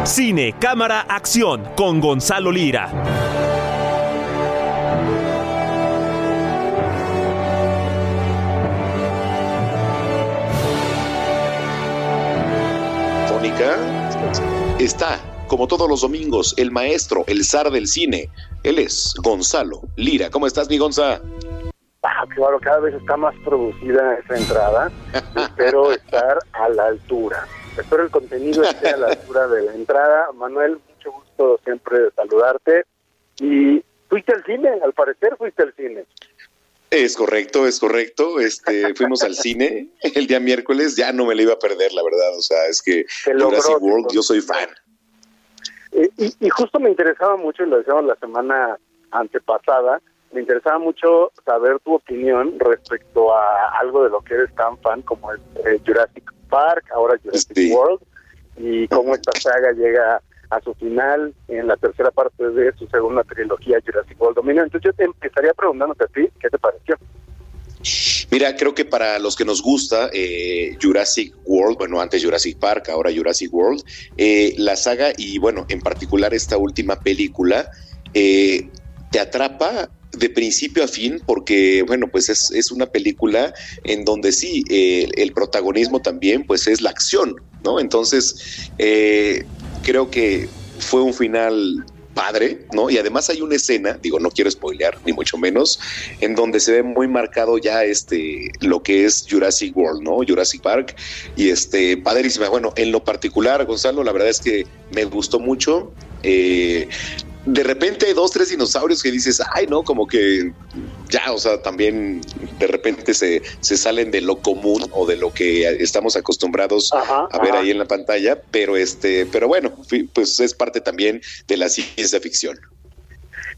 Cine, cámara, acción con Gonzalo Lira. Está, como todos los domingos, el maestro, el zar del cine. Él es Gonzalo Lira. ¿Cómo estás, mi Gonza? Ah, claro, cada vez está más producida esa entrada. Espero estar a la altura. Espero el contenido esté a la altura de la entrada. Manuel, mucho gusto siempre de saludarte. Y fuiste al cine, al parecer fuiste al cine. Es correcto, es correcto. Este, fuimos al cine el día miércoles, ya no me lo iba a perder, la verdad. O sea, es que Jurassic World, yo soy fan. Y, y justo me interesaba mucho, y lo decíamos la semana antepasada, me interesaba mucho saber tu opinión respecto a algo de lo que eres tan fan como es eh, Jurassic Park, ahora Jurassic World, y cómo esta saga llega a su final en la tercera parte de su segunda trilogía Jurassic World Dominion. Entonces yo te empezaría preguntándote a ti, ¿qué te pareció? Mira, creo que para los que nos gusta eh, Jurassic World, bueno, antes Jurassic Park, ahora Jurassic World, eh, la saga y bueno, en particular esta última película, eh, te atrapa de principio a fin porque, bueno, pues es, es una película en donde sí, el protagonismo también, pues es la acción, ¿no? Entonces, eh, creo que fue un final padre, ¿no? Y además hay una escena, digo, no quiero spoilear, ni mucho menos, en donde se ve muy marcado ya este, lo que es Jurassic World, ¿no? Jurassic Park, y este, padrísima. Bueno, en lo particular, Gonzalo, la verdad es que me gustó mucho. Eh, de repente hay dos, tres dinosaurios que dices, ay, no, como que ya, o sea, también de repente se, se salen de lo común o de lo que estamos acostumbrados a ver ajá. ahí en la pantalla, pero este, pero bueno, pues es parte también de la ciencia ficción.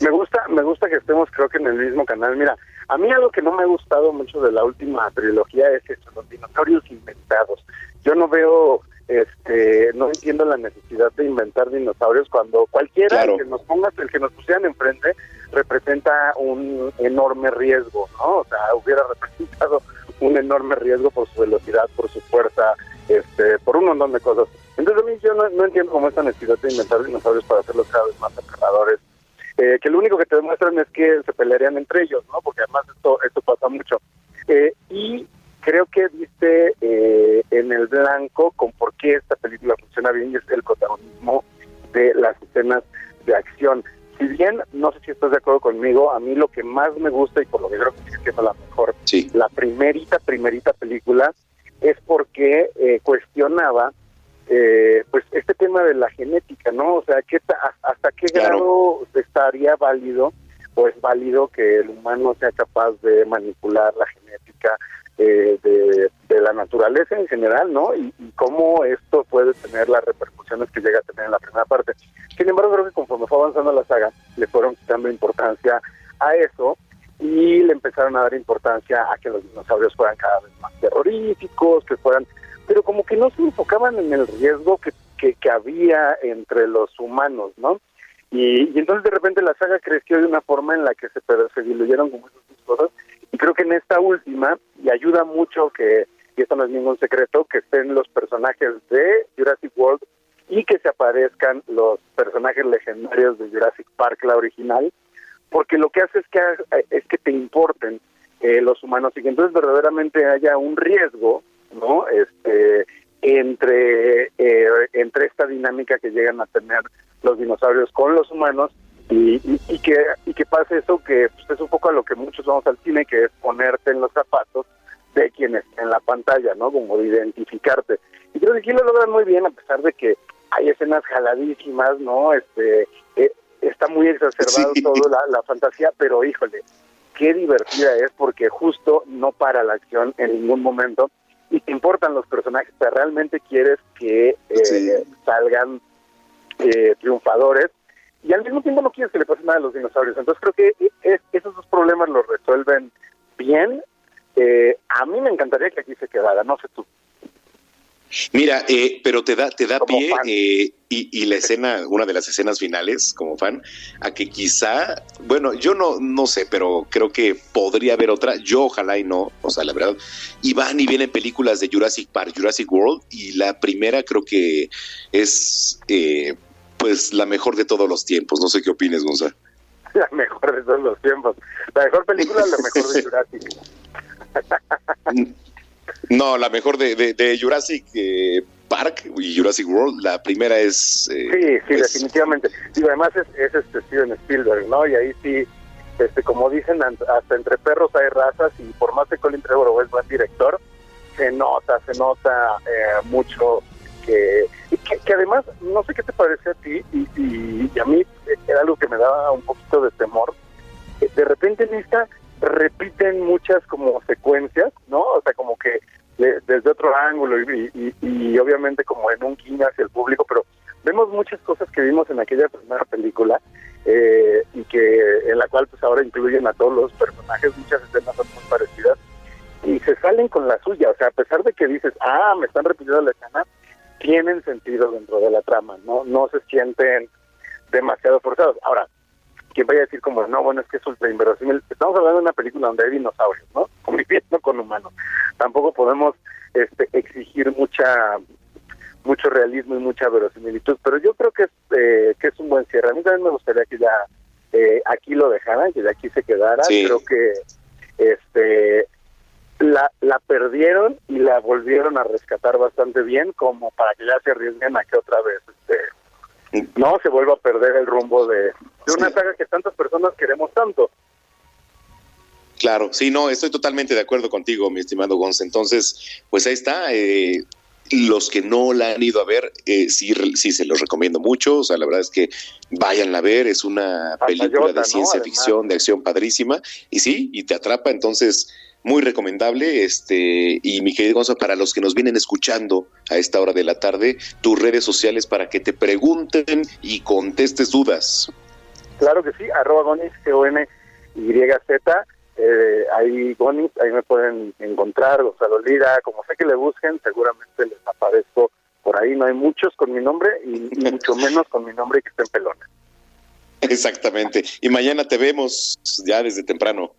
Me gusta, me gusta que estemos creo que en el mismo canal. Mira, a mí algo que no me ha gustado mucho de la última trilogía es eso, los dinosaurios inventados. Yo no veo, este, no entiendo la necesidad de inventar dinosaurios cuando cualquiera Claro. el que nos pongas, el que nos pusieran enfrente, representa un enorme riesgo, ¿no? O sea, hubiera representado un enorme riesgo por su velocidad, por su fuerza, este, por un montón de cosas. Entonces a mí yo no, no entiendo cómo esta necesidad de inventar dinosaurios para hacerlos cada vez más aterradores. Eh, que lo único que te demuestran es que se pelearían entre ellos, ¿no? Porque además esto, esto pasa mucho. Eh, y creo que viste eh, en el blanco con por qué esta película funciona bien y es el protagonismo de las escenas de acción. Si bien, no sé si estás de acuerdo conmigo, a mí lo que más me gusta y por lo que creo que sigue siendo la mejor, la primerita, primerita película, es porque eh, cuestionaba eh, pues este tema de la genética, ¿no? O sea, ¿qué ta- ¿hasta qué grado estaría válido o es válido que el humano sea capaz de manipular la genética eh, de, la naturaleza en general, ¿no? Y, cómo esto puede tener las repercusiones que llega a tener en la primera parte. Sin embargo, creo que conforme fue avanzando la saga, le fueron quitando importancia a eso y le empezaron a dar importancia a que los dinosaurios fueran cada vez más terroríficos, que fueran, pero como que no se enfocaban en el riesgo que, que, que había entre los humanos, ¿no? Y, y entonces de repente la saga creció de una forma en la que se, se diluyeron esas dos cosas. Y creo que en esta última, y ayuda mucho que, y esto no es ningún secreto, que estén los personajes de Jurassic World y que se aparezcan los personajes legendarios de Jurassic Park, la original, porque lo que hace es que, es que te importen eh, los humanos y que entonces verdaderamente haya un riesgo, ¿no? Este, entre, eh, entre esta dinámica que llegan a tener los dinosaurios con los humanos y, y, y que y que pase eso que pues, es un poco a lo que muchos vamos al cine, que es ponerte en los zapatos de quienes en la pantalla, ¿no? Como de identificarte. Y creo que aquí lo logran muy bien, a pesar de que hay escenas jaladísimas, ¿no? Este, eh, está muy exacerbado todo la, la fantasía, pero híjole, qué divertida es porque justo no para la acción en ningún momento y te importan los personajes, o sea, realmente quieres que eh, salgan eh, triunfadores y al mismo tiempo no quieres que le pase nada a los dinosaurios. Entonces creo que es- esos dos problemas los resuelven bien. Eh, a mí me encantaría que aquí se quedara, no sé tú. Mira, eh, pero te da, te da pie eh, y, y la escena, una de las escenas finales como fan, a que quizá, bueno, yo no, no sé, pero creo que podría haber otra. Yo ojalá y no, o sea, la verdad. Y van y vienen películas de Jurassic Park, Jurassic World, y la primera creo que es, eh, pues, la mejor de todos los tiempos. No sé qué opines, Gonzalo. La mejor de todos los tiempos. La mejor película, la mejor de Jurassic. No, la mejor de, de, de Jurassic eh, Park y Jurassic World, la primera es... eh, Sí, sí, pues, definitivamente. Digo, además es, es este Steven Spielberg, ¿no? Y ahí sí, este, como dicen, hasta entre perros hay razas y por más que Colin Trevorrow es buen director, se nota, se nota eh, mucho que, que, además, no sé qué te parece a ti y, y- y a mí eh, era algo que me daba un poquito de temor. Eh, De repente en esta repiten muchas como secuencias, ¿no? O sea, como que de- desde otro ángulo y obviamente como en un guiño hacia el público, pero vemos muchas cosas que vimos en aquella primera película eh, y que en la cual pues ahora incluyen a todos los personajes, muchas escenas son muy parecidas y se salen con la suya, o sea, a pesar de que dices, ah, me están repitiendo la escena, tienen sentido dentro de la trama, no no se sienten demasiado forzados. Ahora, quien vaya a decir como, no, bueno, es que es ultra inverosímil. Estamos hablando de una película donde hay dinosaurios, ¿no? Conviviendo con humanos. Tampoco podemos este, exigir mucha mucho realismo y mucha verosimilitud, pero yo creo que es, eh, que es un buen cierre. A mí también me gustaría que ya eh, aquí lo dejaran, que de aquí se quedara. Sí. Creo que este la, la perdieron y la volvieron a rescatar bastante bien como para que ya se arriesguen a que otra vez este no se vuelva a perder el rumbo de, de una saga que tantas personas queremos tanto. Claro, sí, no, estoy totalmente de acuerdo contigo, mi estimado Gonz. Entonces, pues ahí está. eh, los que no la han ido a ver, eh, sí, sí se los recomiendo mucho. O sea, la verdad es que vayan a ver. Es una película de ciencia ficción, de acción padrísima. Y sí, y te atrapa. Entonces, muy recomendable. Este, y mi querido Gonzalo, para los que nos vienen escuchando a esta hora de la tarde, tus redes sociales para que te pregunten y contestes dudas. Claro que sí, arroba Gonis, G-O-N-Y-Z. Eh, ahí Gonis, ahí me pueden encontrar, Gonzalo Lira, como sé que le busquen, seguramente les aparezco por ahí. No hay muchos con mi nombre y, y mucho menos con mi nombre que estén pelones. Exactamente. Y mañana te vemos ya desde temprano.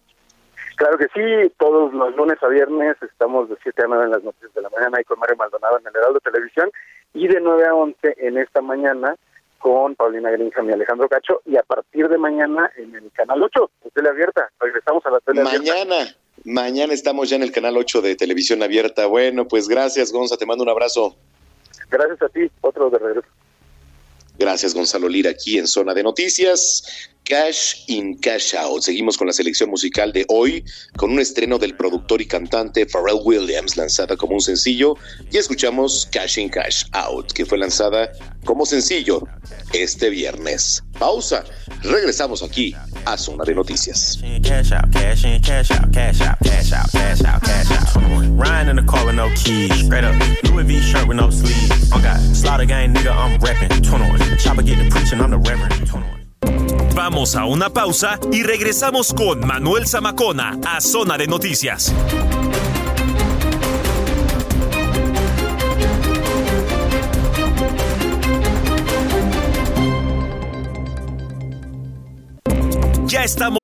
Claro que sí, todos los lunes a viernes estamos de 7 a 9 en las noticias de la mañana ahí con Mario Maldonado en el Heraldo Televisión y de 9 a 11 en esta mañana con Paulina Grinja y Alejandro Cacho y a partir de mañana en el canal 8, tele abierta. Regresamos a la tele mañana. Mañana estamos ya en el canal 8 de televisión abierta. Bueno, pues gracias, Gonza, te mando un abrazo. Gracias a ti, otro de regreso. Gracias, Gonzalo Lira, aquí en Zona de Noticias. Cash in Cash Out. Seguimos con la selección musical de hoy, con un estreno del productor y cantante Pharrell Williams, lanzada como un sencillo, y escuchamos Cash in Cash Out, que fue lanzada como sencillo este viernes. Pausa. Regresamos aquí a Zona de Noticias. Vamos a una pausa y regresamos con Manuel Zamacona a Zona de Noticias. Ya estamos.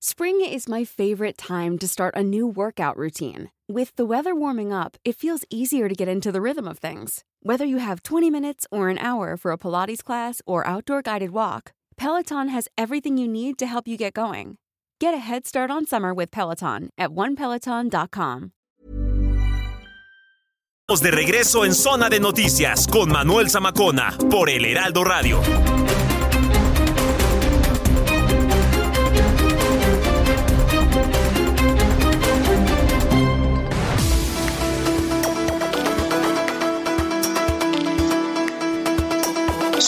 Spring is my favorite time to start a new workout routine. With the weather warming up, it feels easier to get into the rhythm of things. Whether you have 20 minutes or an hour for a Pilates class or outdoor guided walk, Peloton has everything you need to help you get going. Get a head start on summer with Peloton at onepeloton.com. De regreso en Zona de Noticias con Manuel Zamacona por El Heraldo Radio.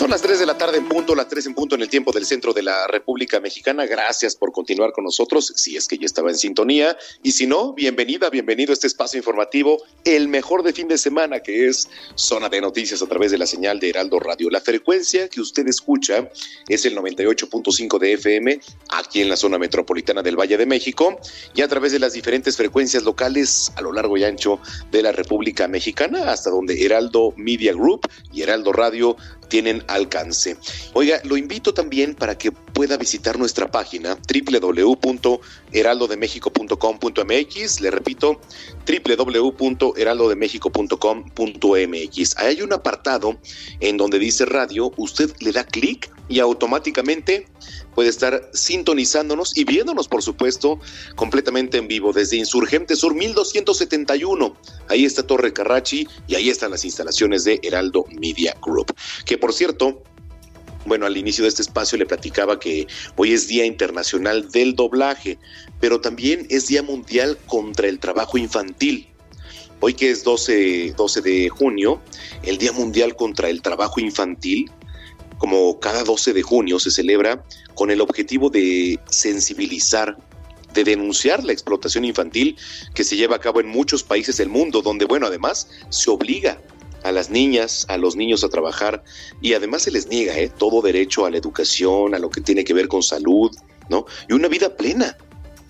Son las 3 de la tarde en punto, las 3 en punto en el tiempo del centro de la República Mexicana. Gracias por continuar con nosotros, si es que ya estaba en sintonía. Y si no, bienvenida, bienvenido a este espacio informativo, el mejor de fin de semana, que es Zona de Noticias a través de la señal de Heraldo Radio. La frecuencia que usted escucha es el 98.5 de FM, aquí en la zona metropolitana del Valle de México, y a través de las diferentes frecuencias locales a lo largo y ancho de la República Mexicana, hasta donde Heraldo Media Group y Heraldo Radio tienen alcance. Oiga, lo invito también para que pueda visitar nuestra página www.heraldodemexico.com.mx. Le repito, www.heraldodemexico.com.mx. Ahí hay un apartado en donde dice radio, usted le da clic y automáticamente puede estar sintonizándonos y viéndonos, por supuesto, completamente en vivo desde Insurgente Sur 1271. Ahí está Torre Carrachi y ahí están las instalaciones de Heraldo Media Group. Que por cierto, bueno, al inicio de este espacio le platicaba que hoy es Día Internacional del Doblaje, pero también es Día Mundial contra el Trabajo Infantil. Hoy que es 12, 12 de junio, el Día Mundial contra el Trabajo Infantil, como cada 12 de junio se celebra con el objetivo de sensibilizar, de denunciar la explotación infantil que se lleva a cabo en muchos países del mundo, donde, bueno, además se obliga a las niñas, a los niños a trabajar y además se les niega ¿eh? todo derecho a la educación, a lo que tiene que ver con salud, ¿no? Y una vida plena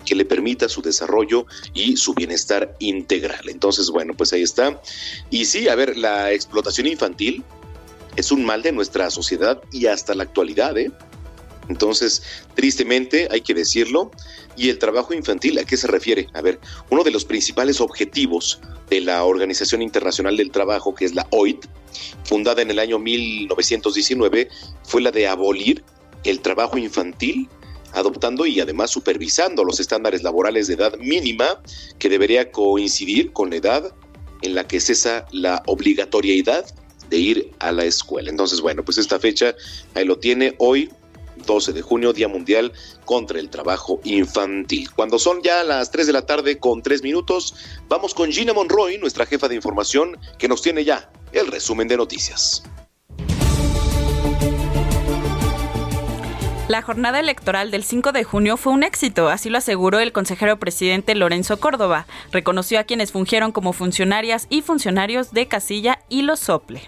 que le permita su desarrollo y su bienestar integral. Entonces, bueno, pues ahí está. Y sí, a ver, la explotación infantil es un mal de nuestra sociedad y hasta la actualidad, ¿eh? Entonces, tristemente, hay que decirlo. ¿Y el trabajo infantil a qué se refiere? A ver, uno de los principales objetivos de la Organización Internacional del Trabajo, que es la OIT, fundada en el año 1919, fue la de abolir el trabajo infantil adoptando y además supervisando los estándares laborales de edad mínima que debería coincidir con la edad en la que cesa la obligatoriedad de ir a la escuela. Entonces, bueno, pues esta fecha ahí lo tiene hoy 12 de junio, Día Mundial contra el Trabajo Infantil. Cuando son ya las 3 de la tarde con 3 minutos, vamos con Gina Monroy, nuestra jefa de información, que nos tiene ya el resumen de noticias. La jornada electoral del 5 de junio fue un éxito, así lo aseguró el consejero presidente Lorenzo Córdoba. Reconoció a quienes fungieron como funcionarias y funcionarios de Casilla y los Sople.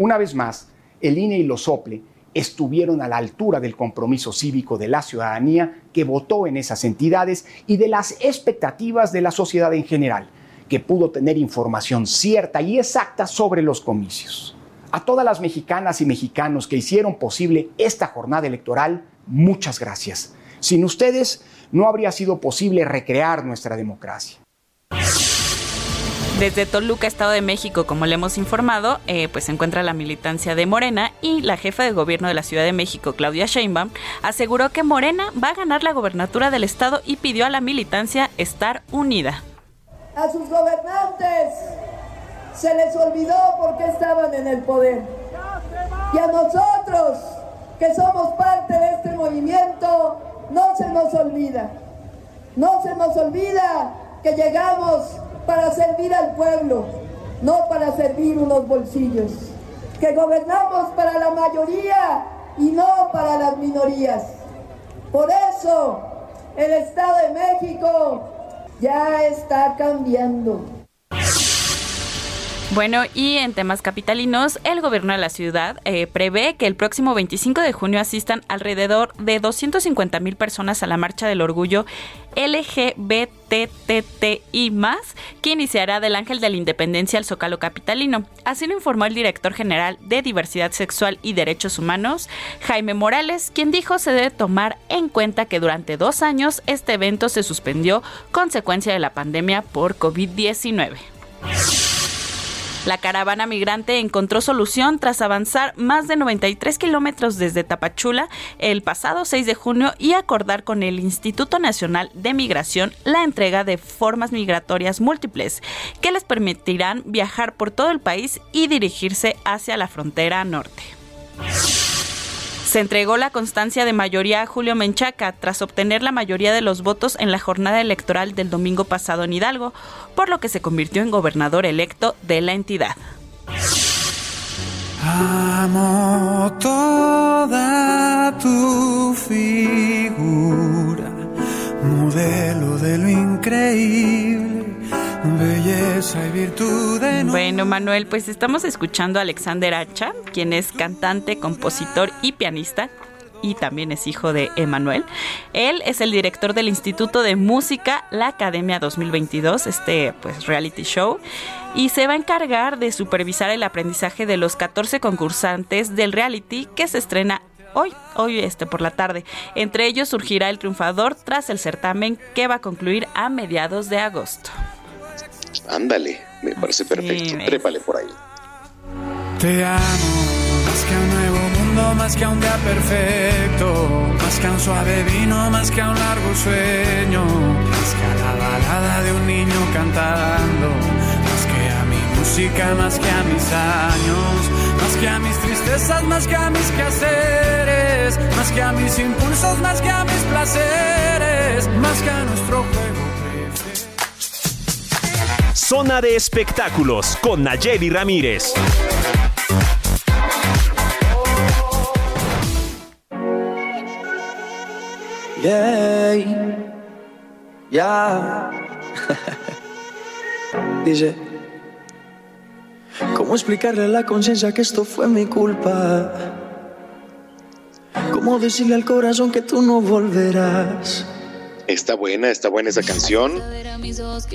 Una vez más, el INE y los Sople estuvieron a la altura del compromiso cívico de la ciudadanía que votó en esas entidades y de las expectativas de la sociedad en general, que pudo tener información cierta y exacta sobre los comicios. A todas las mexicanas y mexicanos que hicieron posible esta jornada electoral, muchas gracias. Sin ustedes no habría sido posible recrear nuestra democracia. Desde Toluca, Estado de México, como le hemos informado, eh, pues se encuentra la militancia de Morena y la jefa de gobierno de la Ciudad de México, Claudia Sheinbaum, aseguró que Morena va a ganar la gobernatura del estado y pidió a la militancia estar unida. A sus gobernantes se les olvidó por qué estaban en el poder. Y a nosotros, que somos parte de este movimiento, no se nos olvida. No se nos olvida que llegamos para servir al pueblo, no para servir unos bolsillos. Que gobernamos para la mayoría y no para las minorías. Por eso el Estado de México ya está cambiando. Bueno, y en temas capitalinos, el gobierno de la ciudad eh, prevé que el próximo 25 de junio asistan alrededor de 250 mil personas a la Marcha del Orgullo LGBTTI+, que iniciará del Ángel de la Independencia al Zócalo Capitalino. Así lo informó el director general de Diversidad Sexual y Derechos Humanos, Jaime Morales, quien dijo se debe tomar en cuenta que durante dos años este evento se suspendió consecuencia de la pandemia por COVID-19. La caravana migrante encontró solución tras avanzar más de 93 kilómetros desde Tapachula el pasado 6 de junio y acordar con el Instituto Nacional de Migración la entrega de formas migratorias múltiples que les permitirán viajar por todo el país y dirigirse hacia la frontera norte. Se entregó la constancia de mayoría a Julio Menchaca tras obtener la mayoría de los votos en la jornada electoral del domingo pasado en Hidalgo, por lo que se convirtió en gobernador electo de la entidad. Amo toda tu figura, modelo de lo increíble, belleza y virtud. Bueno, Manuel, pues estamos escuchando a Alexander Hacha, quien es cantante, compositor y pianista y también es hijo de Emanuel. Él es el director del Instituto de Música, la Academia 2022, este pues reality show, y se va a encargar de supervisar el aprendizaje de los 14 concursantes del reality que se estrena hoy, hoy este por la tarde. Entre ellos surgirá el triunfador tras el certamen que va a concluir a mediados de agosto. Ándale, me parece perfecto. Trépale por ahí. Te amo más que a un nuevo mundo, más que a un día perfecto, más que a un suave vino, más que a un largo sueño, más que a la balada de un niño cantando, más que a mi música, más que a mis años, que a mis tristezas, más que a mis quehaceres, más que a mis impulsos, más que a mis placeres, más que a nuestro juego. Zona de espectáculos con Nayeli Ramírez. Yeah. Dice, ¿cómo explicarle a la conciencia que esto fue mi culpa? ¿Cómo decirle al corazón que tú no volverás? Está buena, está buena esa canción.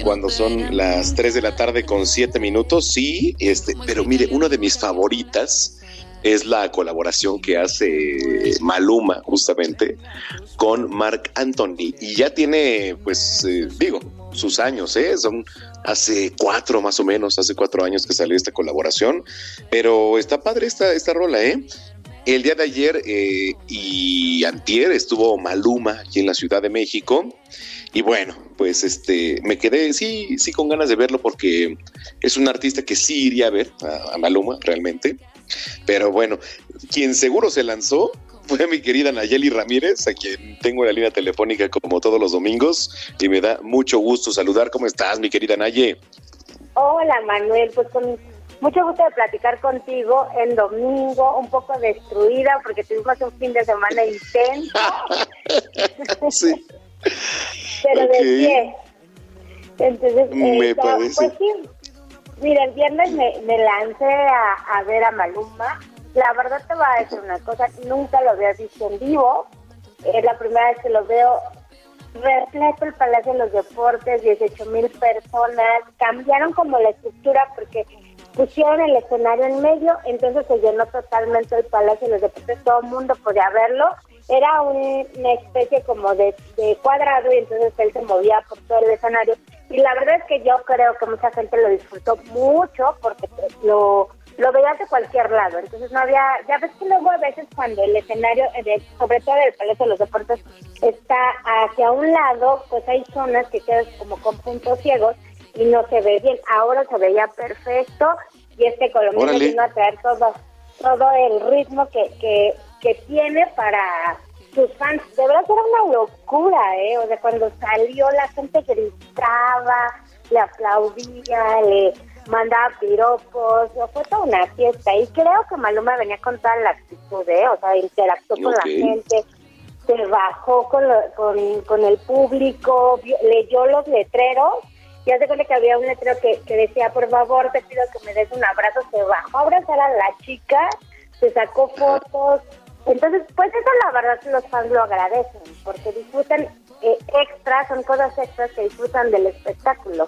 Cuando son las 3 de la tarde con 7 minutos, sí, este, pero mire, una de mis favoritas es la colaboración que hace Maluma justamente con Mark Anthony y ya tiene pues eh, digo sus años, ¿eh? son hace cuatro más o menos, hace cuatro años que salió esta colaboración, pero está padre esta, esta rola, ¿eh? El día de ayer eh, y antier estuvo Maluma aquí en la Ciudad de México y bueno, pues este me quedé sí sí con ganas de verlo porque es un artista que sí iría a ver a, a Maluma realmente. Pero bueno, quien seguro se lanzó fue mi querida Nayeli Ramírez, a quien tengo en la línea telefónica como todos los domingos y me da mucho gusto saludar. ¿Cómo estás, mi querida Naye? Hola, Manuel, pues con mucho gusto de platicar contigo en domingo, un poco destruida porque tuvimos un fin de semana intenso. sí. Pero de pie. Entonces, Me eh, parece. pues sí, mira, el viernes me, me lancé a, a ver a Maluma. La verdad te voy a decir una cosa, nunca lo había visto en vivo. Es la primera vez que lo veo repleto el Palacio de los Deportes, 18 mil personas. Cambiaron como la estructura porque pusieron el escenario en medio, entonces se llenó totalmente el Palacio de los Deportes, todo el mundo podía verlo. Era un- una especie como de, de cuadrado y entonces él se movía por todo el escenario. Y la verdad es que yo creo que mucha gente lo disfrutó mucho porque lo, lo veías de cualquier lado, entonces no había, ya ves que luego a veces cuando el escenario, de- sobre todo el Palacio de los Deportes, está hacia un lado, pues hay zonas que quedan como con puntos ciegos y no se ve bien, ahora se veía perfecto y este colombiano vino a traer todo, todo el ritmo que, que, que tiene para sus fans. De verdad era una locura, ¿eh? O sea, cuando salió la gente gritaba, le aplaudía, le mandaba piropos, o fue toda una fiesta. Y creo que Maluma venía con toda la actitud, ¿eh? O sea, interactuó con la gente, se bajó con, lo- con, con el público, vio- leyó los letreros. Ya se cuenta que había un letrero que, que decía, por favor, te pido que me des un abrazo. Se bajó a abrazar a la chica, se sacó fotos. Entonces, pues eso la verdad los fans lo agradecen, porque disfrutan eh, extras, son cosas extras que disfrutan del espectáculo.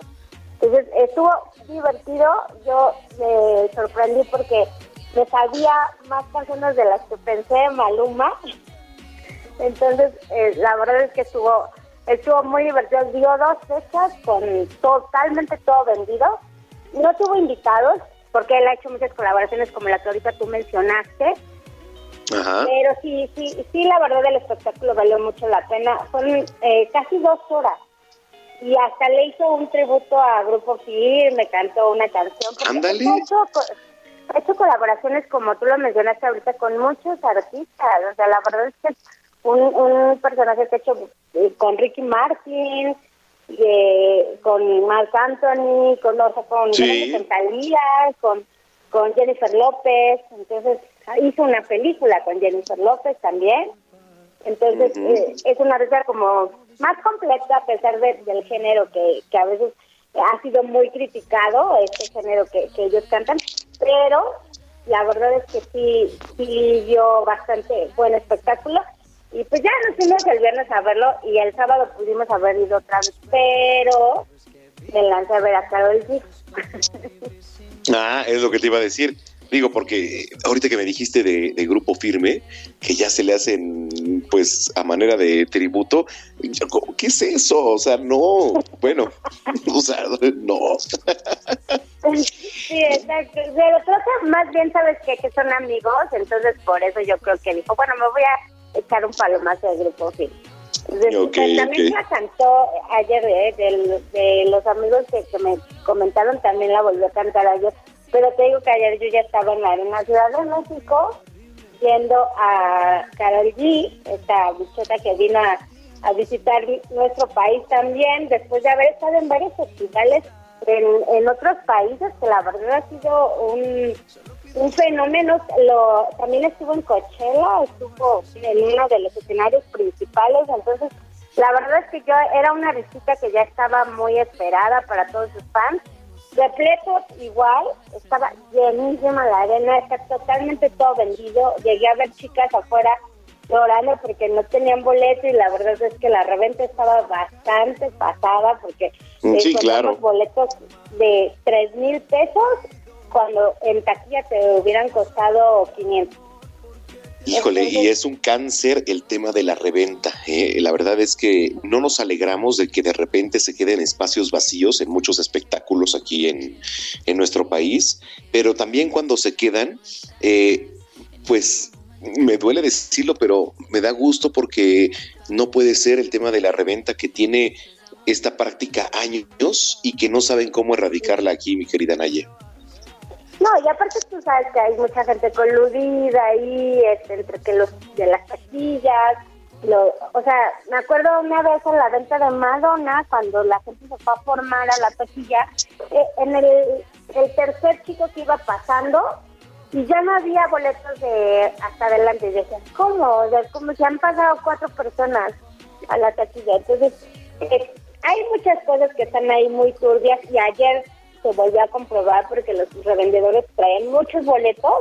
Entonces, estuvo divertido. Yo me sorprendí porque me sabía más canciones de las que pensé de Maluma. Entonces, eh, la verdad es que estuvo estuvo muy divertido. Dio dos fechas con totalmente todo vendido. No tuvo invitados, porque él ha hecho muchas colaboraciones como la que ahorita tú mencionaste. Ajá. Pero sí, sí, sí, la verdad el espectáculo valió mucho la pena. Fueron eh, casi dos horas. Y hasta le hizo un tributo a Grupo Fir, me cantó una canción. Ándale. Ha hecho, ha hecho colaboraciones, como tú lo mencionaste ahorita, con muchos artistas. O sea, la verdad es que un, un personaje que ha hecho eh, con Ricky Martin, eh, con Marc Anthony, con, o sea, con, Sí. con Thalía, con, con Jennifer López. Entonces, hizo una película con Jennifer López también. Entonces, eh, es una risa como más completa a pesar de- del género que, que a veces ha sido muy criticado, este género que, que ellos cantan, pero la verdad es que sí, sí dio bastante buen espectáculo. Y pues ya nos fuimos el viernes a verlo y el sábado pudimos haber ido otra vez, pero me lancé a ver a Carol G. Ah, es lo que te iba a decir. Digo, porque ahorita que me dijiste de, de grupo firme, que ya se le hacen, pues, a manera de tributo, yo, ¿cómo- ¿qué es eso? O sea, no, bueno, o sea, no. Sí, exacto. Pero creo que más bien sabes que, que son amigos, entonces por eso yo creo que dijo, bueno, me voy a echar un palomazo de grupo. Entonces, Ok, pues, también la cantó ayer eh, del- de, los amigos que, que me comentaron, también la volvió a cantar ayer. Pero te digo que ayer yo ya estaba en la Ciudad de México viendo a Carol G, esta bichota que vino a, visitar nuestro país también, después de haber estado en varios festivales en, en otros países, que la verdad ha sido un, un fenómeno. Lo, también estuvo en Coachella, estuvo en uno de los escenarios principales, entonces la verdad es que yo era una visita que ya estaba muy esperada para todos sus fans. Repleto igual, estaba llenísima la arena, está totalmente todo vendido. Llegué a ver chicas afuera llorando porque no tenían boleto y la verdad es que la reventa estaba bastante pasada porque Mm, sí, claro. boletos de tres mil pesos cuando en taquilla te hubieran costado 500. Híjole, y es un cáncer el tema de la reventa. ¿eh? La verdad es que no nos alegramos de que de repente se queden espacios vacíos en muchos espectáculos aquí en, en nuestro país, pero también cuando se quedan, eh, pues me duele decirlo, pero me da gusto porque no puede ser el tema de la reventa que tiene esta práctica años y que no saben cómo erradicarla aquí, mi querida Naye. No, y aparte tú sabes que hay mucha gente coludida ahí, este, entre que los de las taquillas, lo, o sea, me acuerdo una vez en la venta de Madonna, cuando la gente se fue a formar a la taquilla, eh, en el, tercer chico que iba pasando, y ya no había boletos de hasta adelante. Y decía, ¿cómo? O sea, como si han pasado cuatro personas a la taquilla. Entonces, eh, hay muchas cosas que están ahí muy turbias y ayer se volvió a comprobar porque los revendedores traen muchos boletos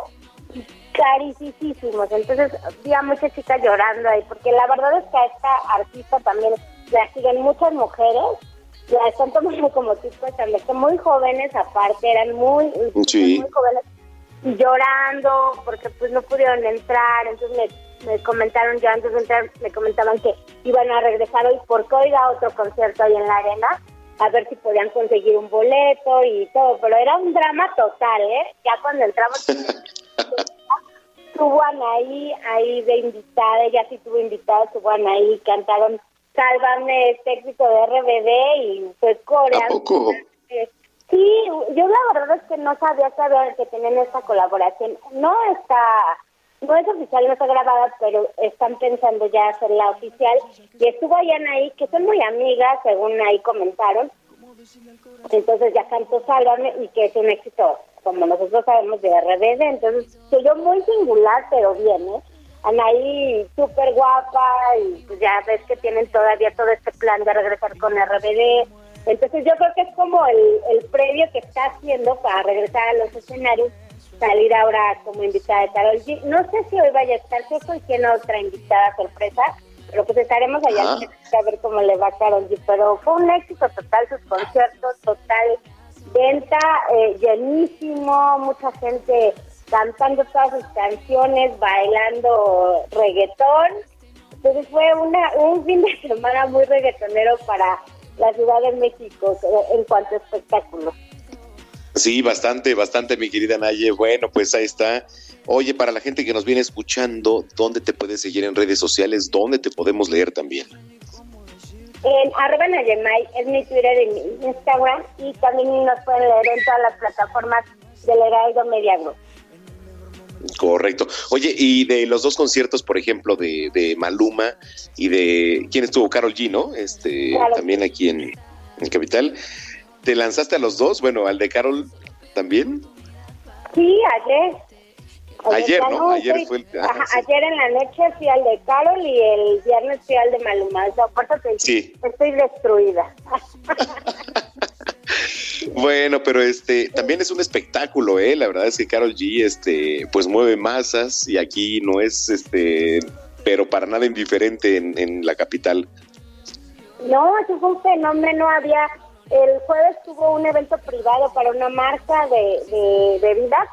carísimos. Entonces, vi a muchas chicas llorando ahí porque la verdad es que a esta artista también la siguen muchas mujeres. La están tomando como tipos también, que muy jóvenes aparte, eran muy, Sí. muy jóvenes llorando porque pues no pudieron entrar, entonces me, me comentaron ya antes de entrar, me comentaban que iban a regresar hoy porque hoy da otro concierto ahí en la arena a ver si podían conseguir un boleto y todo, pero era un drama total, ¿eh? Ya cuando entramos tuvo ahí ahí de invitada, ella sí tuvo invitada, estuvo ahí, cantaron Sálvame, este éxito de RBD y fue coreano. Sí, yo la verdad es que no sabía saber que tenían esta colaboración. No está, no es oficial, no está grabada, pero están pensando ya hacerla oficial. Y estuvo ahí, que son muy amigas, según ahí comentaron. Entonces ya cantó Sálvame y que es un éxito, como nosotros sabemos, de RBD. Entonces, yo muy singular, pero bien, ¿eh? Anaí súper guapa y pues ya ves que tienen todavía todo este plan de regresar con RBD. Entonces yo creo que es como el, el previo que está haciendo para regresar a los escenarios, salir ahora como invitada de Carol G. No sé si hoy vaya a estar, yo soy quien otra invitada sorpresa, pero pues estaremos allá a ver cómo le va a Carol G. Pero fue un éxito total sus conciertos, total venta, eh, llenísimo, mucha gente cantando todas sus canciones, bailando reggaetón. Entonces fue una, un fin de semana muy reggaetonero para la Ciudad de México en cuanto a espectáculos. Sí, bastante, bastante, mi querida Naye. Bueno, pues ahí está. Oye, para la gente que nos viene escuchando, ¿dónde te puedes seguir en redes sociales? ¿Dónde te podemos leer también? En arroba Nayemay es mi Twitter y mi Instagram y también nos pueden leer en todas las plataformas del Heraldo Media Group. Correcto. Oye, y de los dos conciertos, por ejemplo, de, de Maluma y de quién estuvo Carol G, ¿no? Este, también aquí en, en, Capital. ¿Te lanzaste a los dos? Bueno, al de Carol también. Sí, ayer. Ayer, ¿no? Ayer fue el, Ayer en la noche fui al de Carol y el viernes fui al de Maluma. O sí. estoy destruida. Bueno, pero este también es un espectáculo, eh. La verdad es que Carol G, este, pues mueve masas y aquí no es, este, pero para nada indiferente en, la capital. No, eso fue un fenómeno. Había el jueves tuvo un evento privado para una marca de, bebidas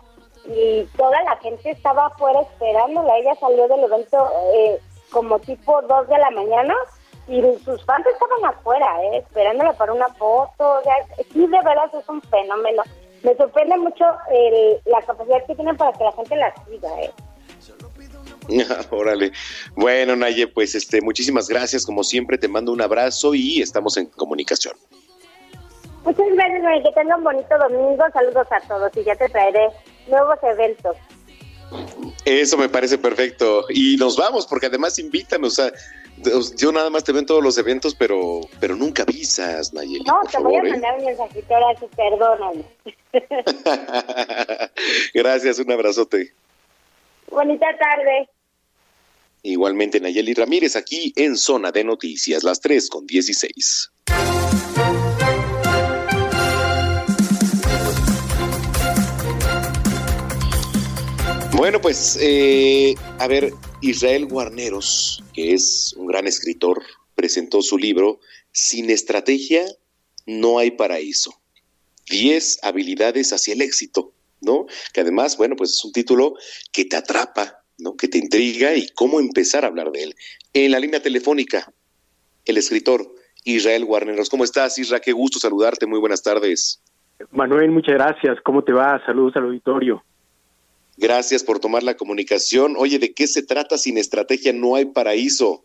y toda la gente estaba afuera esperándola. Ella salió del evento eh, como tipo 2 de la mañana y sus fans estaban afuera, ¿eh? esperándola para una foto. sí, de verdad es un fenómeno. Me sorprende mucho la capacidad que tienen para que la gente la siga. ¿eh? Órale. Bueno, Naye, pues este, muchísimas gracias. Como siempre, te mando un abrazo y estamos en comunicación. Muchas gracias, Naye. Que tengan un bonito domingo. Saludos a todos y ya te traeré nuevos eventos. Eso me parece perfecto. Y nos vamos, porque además invítanos a yo nada más te veo en todos los eventos, pero pero nunca avisas, Nayeli. No, te voy a ¿eh? mandar un mensajito ahora, perdóname. Gracias, un abrazote. Bonita tarde. Igualmente, Nayeli Ramírez, aquí en Zona de Noticias, las 3 con 16. Bueno, pues, eh, a ver, Israel Guarneros, que es un gran escritor, presentó su libro Sin estrategia no hay paraíso. Diez habilidades hacia el éxito, ¿no? Que además, bueno, pues es un título que te atrapa, ¿no? Que te intriga y cómo empezar a hablar de él. En la línea telefónica, el escritor Israel Guarneros. ¿Cómo estás, Israel? Qué gusto saludarte. Muy buenas tardes. Manuel, muchas gracias. ¿Cómo te va? Saludos al auditorio. Gracias por tomar la comunicación. Oye, ¿de qué se trata sin estrategia? No hay paraíso.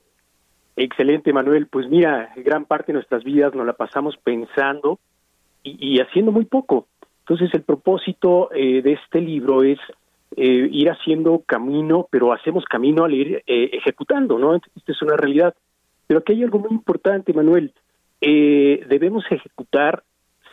Excelente, Manuel. Pues mira, gran parte de nuestras vidas nos la pasamos pensando y, haciendo muy poco. Entonces, el propósito eh, de este libro es eh, ir haciendo camino, pero hacemos camino al ir eh, ejecutando, ¿no? Esta es una realidad. Pero aquí hay algo muy importante, Manuel. debemos ejecutar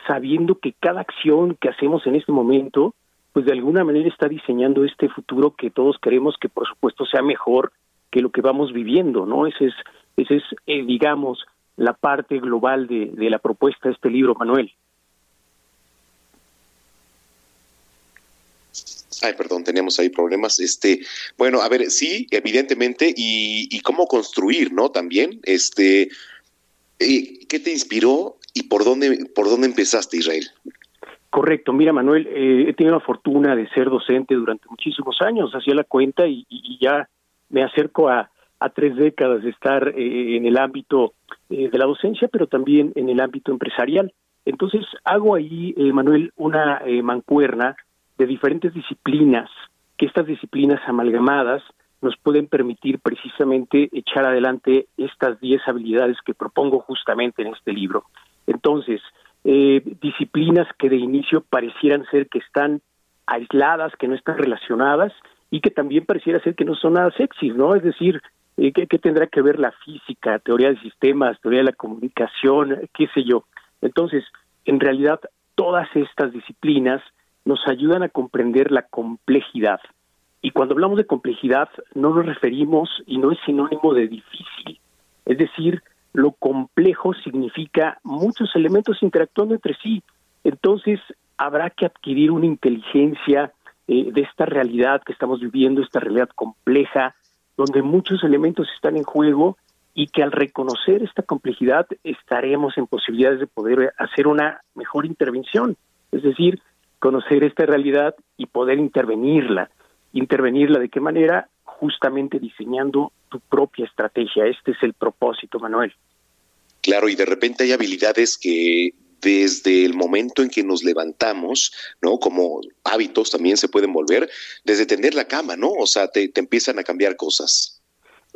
sabiendo que cada acción que hacemos en este momento pues de alguna manera está diseñando este futuro que todos queremos que por supuesto sea mejor que lo que vamos viviendo, ¿no? Ese es, ese es eh, digamos, la parte global de, de la propuesta de este libro, Manuel. Ay, perdón, teníamos ahí problemas. Este, bueno, a ver, sí, evidentemente, y, y cómo construir, ¿no? También, este, eh, ¿qué te inspiró y por dónde, por dónde empezaste, Israel? Correcto, mira Manuel, eh, he tenido la fortuna de ser docente durante muchísimos años, hacía la cuenta y, ya me acerco a, tres décadas de estar eh, en el ámbito eh, de la docencia, pero también en el ámbito empresarial. Entonces hago ahí, eh, Manuel, una mancuerna de diferentes disciplinas, que estas disciplinas amalgamadas nos pueden permitir precisamente echar adelante estas diez habilidades que propongo justamente en este libro. Entonces, disciplinas que de inicio parecieran ser que están aisladas, que no están relacionadas y que también pareciera ser que no son nada sexy, ¿no? Es decir, eh, ¿qué, tendrá que ver la física, teoría de sistemas, teoría de la comunicación, qué sé yo? Entonces, en realidad, todas estas disciplinas nos ayudan a comprender la complejidad. Y cuando hablamos de complejidad, no nos referimos y no es sinónimo de difícil. Es decir, lo complejo significa muchos elementos interactuando entre sí. Entonces, habrá que adquirir una inteligencia eh, de esta realidad que estamos viviendo, esta realidad compleja, donde muchos elementos están en juego y que al reconocer esta complejidad estaremos en posibilidades de poder hacer una mejor intervención, es decir, conocer esta realidad y poder intervenirla. Intervenirla de qué manera? Justamente diseñando tu propia estrategia. Este es el propósito, Manuel. Claro, y de repente hay habilidades que desde el momento en que nos levantamos, ¿no? Como hábitos también se pueden volver, desde tender la cama, ¿no? O sea, te, empiezan a cambiar cosas.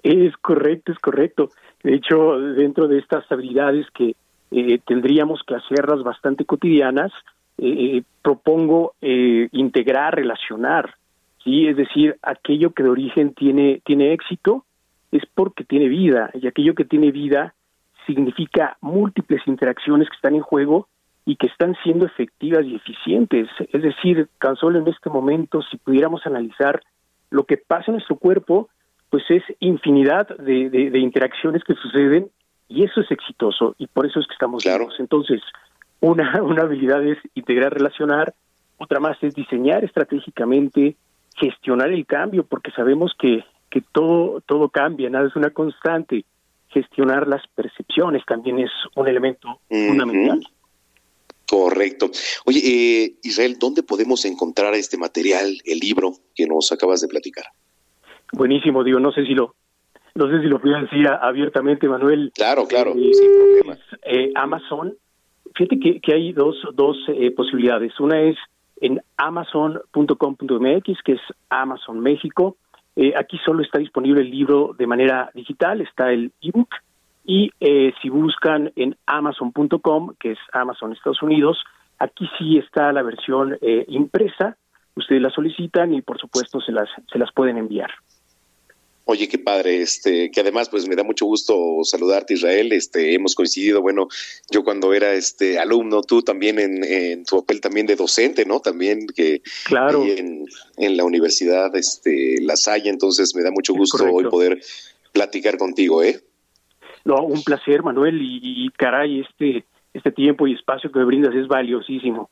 Es correcto, es correcto. De hecho, dentro de estas habilidades que eh, tendríamos que hacerlas bastante cotidianas, eh, eh, propongo integrar, relacionar, ¿sí? Es decir, aquello que de origen tiene, tiene éxito es porque tiene vida, y aquello que tiene vida significa múltiples interacciones que están en juego y que están siendo efectivas y eficientes. Es decir, tan solo en este momento, si pudiéramos analizar lo que pasa en nuestro cuerpo, pues es infinidad de, interacciones que suceden y eso es exitoso y por eso es que estamos claro. Entonces, una, una habilidad es integrar, relacionar, otra más es diseñar estratégicamente, gestionar el cambio, porque sabemos que, que todo, todo cambia, nada es una constante gestionar las percepciones también es un elemento fundamental. Correcto. Oye, eh, Israel, ¿dónde podemos encontrar este material, el libro que nos acabas de platicar? Buenísimo, digo, no sé si lo, no sé si lo puedo decir abiertamente, Manuel. Claro, claro, eh, sin problema. Eh, Amazon, fíjate que, que hay dos, dos posibilidades. Una es en amazon.com.mx, que es Amazon México, eh, aquí solo está disponible el libro de manera digital, está el ebook y eh, si buscan en amazon.com, que es Amazon Estados Unidos, aquí sí está la versión eh, impresa, ustedes la solicitan y por supuesto se las, se las pueden enviar. Oye, qué padre, este, que además pues me da mucho gusto saludarte Israel, este, hemos coincidido, bueno, yo cuando era este alumno, tú también en, tu papel también de docente, ¿no? También que claro. en, la universidad este, La Salle, entonces me da mucho gusto hoy poder platicar contigo, ¿eh? No, un placer, Manuel, y, y caray, este, este tiempo y espacio que me brindas es valiosísimo.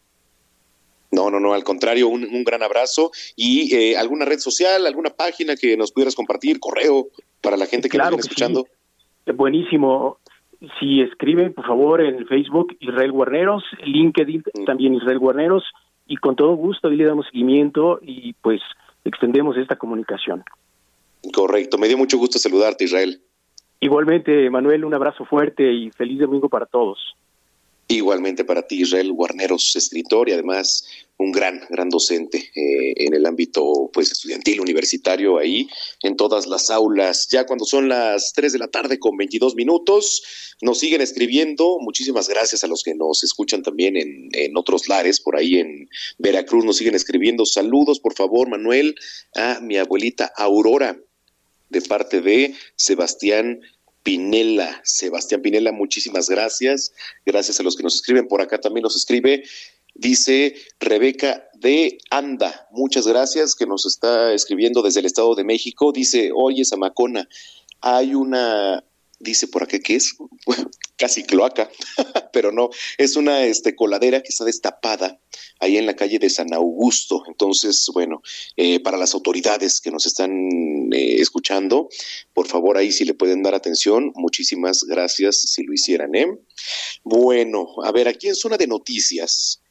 No, no, no, al contrario, un, gran abrazo y eh, alguna red social, alguna página que nos pudieras compartir, correo para la gente que nos viene escuchando. Buenísimo. Si escriben, por favor, en Facebook Israel Guarneros, LinkedIn mm. también Israel Guarneros y con todo gusto ahí le damos seguimiento y pues extendemos esta comunicación. Correcto, me dio mucho gusto saludarte, Israel. Igualmente, Manuel, un abrazo fuerte y feliz domingo para todos. Igualmente para ti, Israel Guarneros, escritor y además un gran, gran docente eh, en el ámbito pues estudiantil, universitario, ahí en todas las aulas. Ya cuando son las 3 de la tarde con 22 minutos, nos siguen escribiendo. Muchísimas gracias a los que nos escuchan también en, en otros lares, por ahí en Veracruz, nos siguen escribiendo. Saludos, por favor, Manuel, a mi abuelita Aurora, de parte de Sebastián Pinela, Sebastián Pinela, muchísimas gracias. Gracias a los que nos escriben. Por acá también nos escribe, dice Rebeca de Anda. Muchas gracias que nos está escribiendo desde el Estado de México. Dice, oye, Zamacona, hay una dice por acá que es casi cloaca, pero no, es una este, coladera que está destapada ahí en la calle de San Augusto. Entonces, bueno, eh, para las autoridades que nos están eh, escuchando, por favor ahí si le pueden dar atención, muchísimas gracias si lo hicieran. ¿eh? Bueno, a ver, aquí en zona de noticias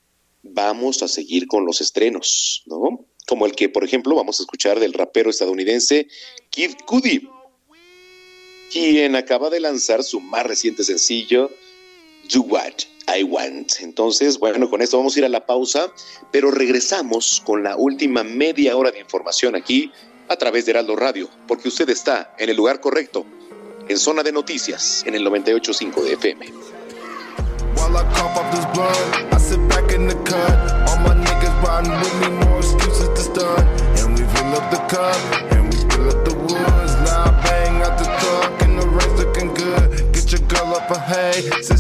vamos a seguir con los estrenos, ¿no? Como el que, por ejemplo, vamos a escuchar del rapero estadounidense Kid Cudi quien acaba de lanzar su más reciente sencillo, Do What I Want. Entonces, bueno, con esto vamos a ir a la pausa, pero regresamos con la última media hora de información aquí a través de Heraldo Radio, porque usted está en el lugar correcto, en zona de noticias, en el 98.5 de FM.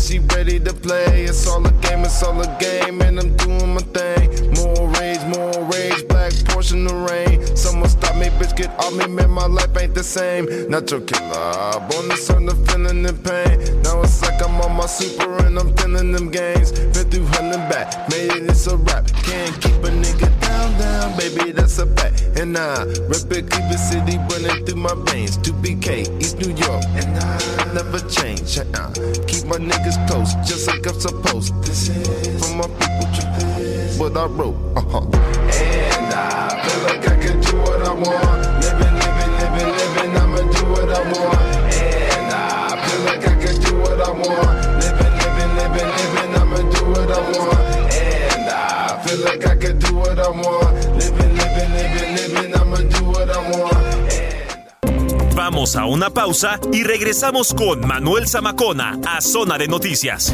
She ready to play. It's all a game, it's all a game, and I'm doing my thing. More more portion of rain. Someone stop me, bitch, get off me, man, my life ain't the same. Natural killer, born to son of feeling in pain. Now it's like I'm on my super and I'm feeling them games. Been through hell and back, made it, it's a rap. Can't keep a nigga down, down, baby, that's a fact. And I rep it, Cleveland City running through my veins. 2BK, East New York, and I never change. Uh-uh. Keep my niggas close, just like I'm supposed. This is for my people, what I wrote. Uh-huh. And Vamos a una pausa y regresamos con Manuel Zamacona a Zona de Noticias.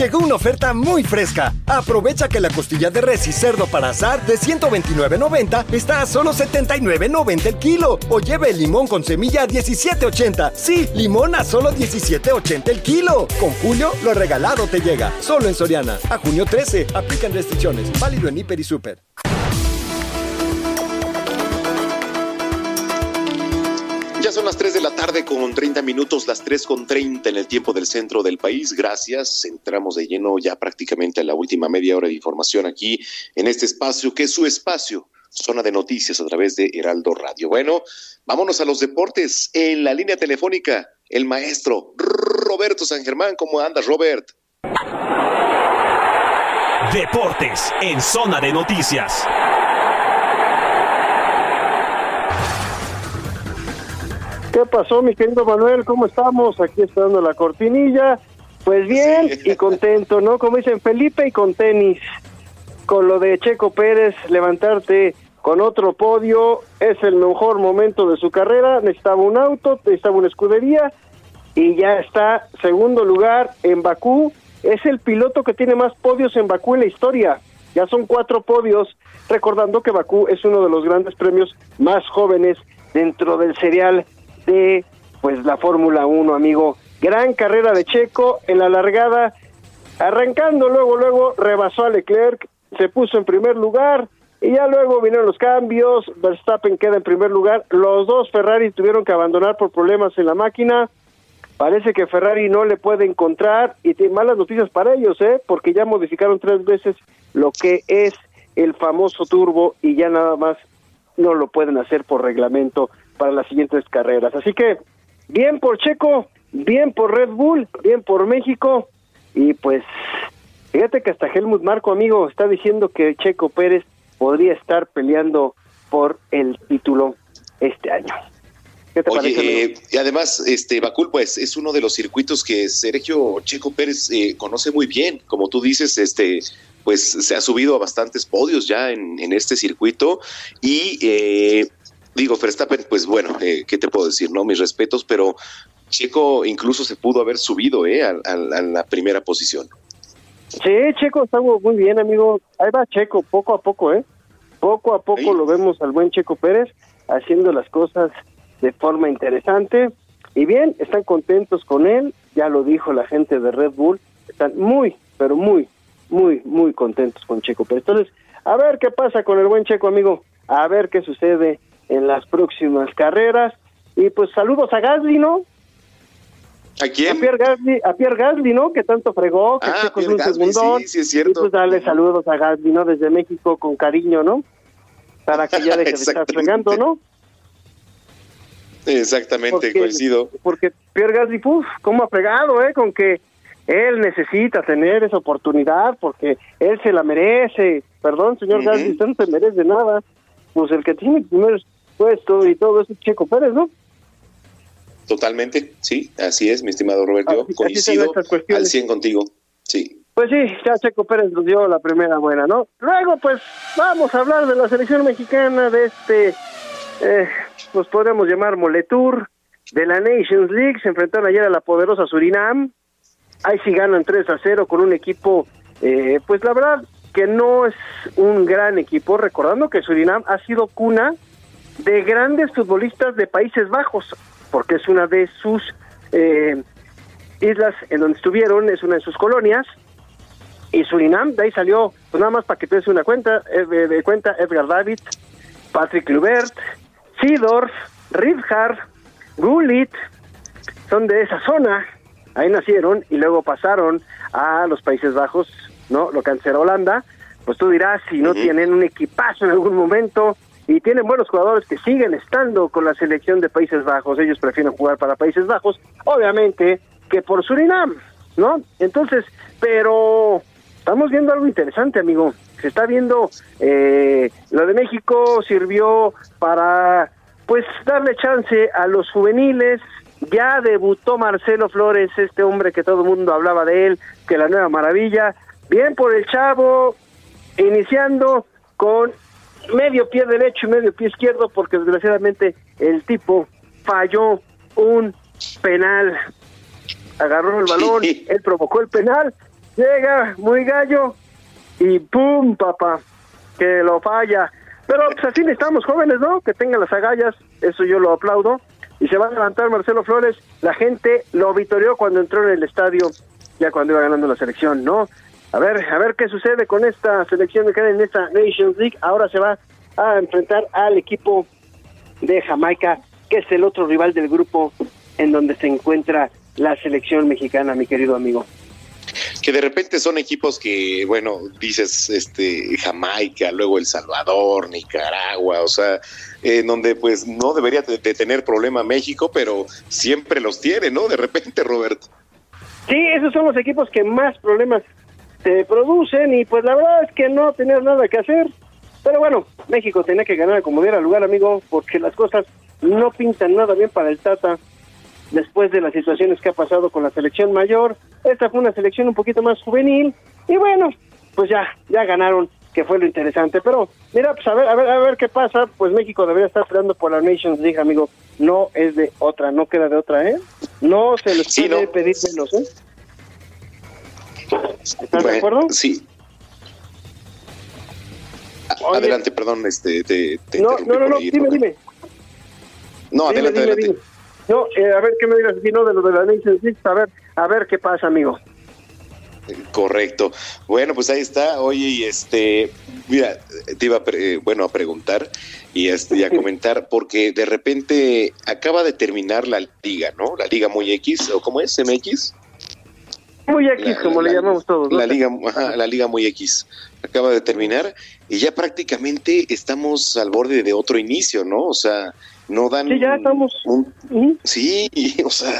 Llegó una oferta muy fresca. Aprovecha que la costilla de res y cerdo para asar de 129.90 está a solo 79.90 el kilo. O lleve el limón con semilla a 17.80. Sí, limón a solo 17.80 el kilo. Con Julio, lo regalado te llega. Solo en Soriana. A junio 13. Aplican restricciones. Válido en Hiper y Super. Son las 3 de la tarde con 30 minutos, las 3 con 30 en el tiempo del centro del país. Gracias. Entramos de lleno ya prácticamente a la última media hora de información aquí en este espacio, que es su espacio, zona de noticias a través de Heraldo Radio. Bueno, vámonos a los deportes. En la línea telefónica, el maestro Roberto San Germán. ¿Cómo andas, Robert? Deportes en Zona de Noticias. ¿Qué pasó, mi querido Manuel? ¿Cómo estamos? Aquí está dando la cortinilla. Pues bien y contento, ¿no? Como dicen Felipe y con tenis. Con lo de Checo Pérez, levantarte con otro podio es el mejor momento de su carrera. Necesitaba un auto, necesitaba una escudería y ya está segundo lugar en Bakú. Es el piloto que tiene más podios en Bakú en la historia. Ya son cuatro podios, recordando que Bakú es uno de los grandes premios más jóvenes dentro del serial de pues la Fórmula 1, amigo. Gran carrera de Checo en la largada, arrancando luego, luego rebasó a Leclerc, se puso en primer lugar y ya luego vinieron los cambios, Verstappen queda en primer lugar, los dos Ferrari tuvieron que abandonar por problemas en la máquina, parece que Ferrari no le puede encontrar y tiene malas noticias para ellos, ¿eh? porque ya modificaron tres veces lo que es el famoso turbo y ya nada más no lo pueden hacer por reglamento para las siguientes carreras. Así que bien por Checo, bien por Red Bull, bien por México y pues fíjate que hasta Helmut Marco, amigo, está diciendo que Checo Pérez podría estar peleando por el título este año. ¿Qué te Oye, parece? eh, y además, este Bakul, pues es uno de los circuitos que Sergio Checo Pérez eh, conoce muy bien. Como tú dices, este, pues se ha subido a bastantes podios ya en, en este circuito. Y eh, digo, Verstappen, pues bueno, eh, ¿qué te puedo decir? No, mis respetos, pero Checo incluso se pudo haber subido eh, a, a- a la primera posición. Sí, Checo está muy bien, amigo. Ahí va Checo, poco a poco, ¿eh? Poco a poco lo vemos al buen Checo Pérez haciendo las cosas de forma interesante. Y bien, están contentos con él, ya lo dijo la gente de Red Bull, están muy, pero muy, muy, muy contentos con Checo Pérez. Entonces, a ver qué pasa con el buen Checo, amigo, a ver qué sucede en las próximas carreras. Y pues saludos a Gasly, ¿no? ¿A quién? A Pierre Gasly, a Pierre Gasly, ¿no? Que tanto fregó, que Ah, Pierre un Gasly, segundón. sí, sí es cierto. Y pues darle saludos a Gasly, ¿no? Desde México con cariño, ¿no? Para que ya deje de estar fregando, ¿no? Exactamente, Porque- coincido. Porque Pierre Gasly, uf, cómo ha fregado, ¿eh? Con que él necesita tener esa oportunidad porque él se la merece. Perdón, señor. Gasly, usted no se merece nada. Pues el que tiene el primer puesto y todo eso es Checo Pérez, ¿no? Totalmente, sí, así es, mi estimado Roberto. Yo coincido al 100 contigo. Sí. Pues sí, ya Checo Pérez nos dio la primera buena, ¿no? Luego, pues, vamos a hablar de la selección mexicana, de este, eh, pues podemos llamar Moletour, de la Nations League. Se enfrentaron ayer a la poderosa Surinam. Ahí sí ganan 3 a 0 con un equipo, eh, pues la verdad que no es un gran equipo, recordando que Surinam ha sido cuna de grandes futbolistas de Países Bajos, porque es una de sus eh, islas en donde estuvieron, es una de sus colonias, y Surinam, de ahí salió, pues nada más para que te des una cuenta, eh, de, cuenta Edgar David, Patrick Lubert, Seedorf, Rivhard, Gullit, son de esa zona, ahí nacieron y luego pasaron a los Países Bajos, ¿no? Lo que era Holanda, pues tú dirás si no tienen un equipazo en algún momento y tienen buenos jugadores que siguen estando con la selección de Países Bajos, ellos prefieren jugar para Países Bajos, obviamente que por Surinam, ¿no? Entonces, pero estamos viendo algo interesante, amigo. Se está viendo, eh, lo de México sirvió para, pues, darle chance a los juveniles. Ya debutó Marcelo Flores, este hombre que todo el mundo hablaba de él, que la nueva maravilla. Bien por el chavo, iniciando con medio pie derecho y medio pie izquierdo, porque desgraciadamente el tipo falló un penal. Agarró el balón, él provocó el penal, llega muy gallo y ¡pum, papá! Que lo falla. Pero pues así necesitamos jóvenes, ¿no? Que tengan las agallas, eso yo lo aplaudo. Y se va a levantar Marcelo Flores. La gente lo vitorió cuando entró en el estadio, ya cuando iba ganando la selección, ¿no? A ver, a ver qué sucede con esta selección que queda en esta Nations League. Ahora se va a enfrentar al equipo de Jamaica, que es el otro rival del grupo en donde se encuentra la selección mexicana, mi querido amigo. Que de repente son equipos que, bueno, dices, este, Jamaica, luego El Salvador, Nicaragua, o sea, en donde pues no debería de, de tener problema México, pero siempre los tiene, ¿no? De repente, Roberto. Sí, esos son los equipos que más problemas te producen y pues la verdad es que no tenías nada que hacer. Pero bueno, México tenía que ganar como diera lugar, amigo, porque las cosas no pintan nada bien para el Tata después de las situaciones que ha pasado con la selección mayor. Esta fue una selección un poquito más juvenil y bueno, pues ya ya ganaron, que fue lo interesante. Pero mira, pues a ver, a ver, a ver qué pasa. Pues México debería estar peleando por la Nations League, amigo. No es de otra, no queda de otra, ¿eh? No se les Sí, puede no. pedir menos, ¿eh? ¿Estás de Bueno, acuerdo? Sí. A- Oye. Adelante, perdón, este, te, te No, no, no, no, dime, dime. No, Dime, adelante, dime, adelante. dime. No, eh, a ver qué me digas, si no, de lo de la League, a ver, a ver qué pasa, amigo. Correcto. Bueno, pues ahí está. Oye, y este, mira, te iba a, pre- eh, bueno, a preguntar y, este, y a comentar, porque de repente acaba de terminar la liga, ¿no? La liga muy X, ¿o cómo es? ¿MX? Muy X, La- como le la- llamamos todos. ¿no? La liga, ajá, la liga muy X acaba de terminar y ya prácticamente estamos al borde de otro inicio, ¿no? O sea, no dan. Sí, ya estamos. un- sí, o sea,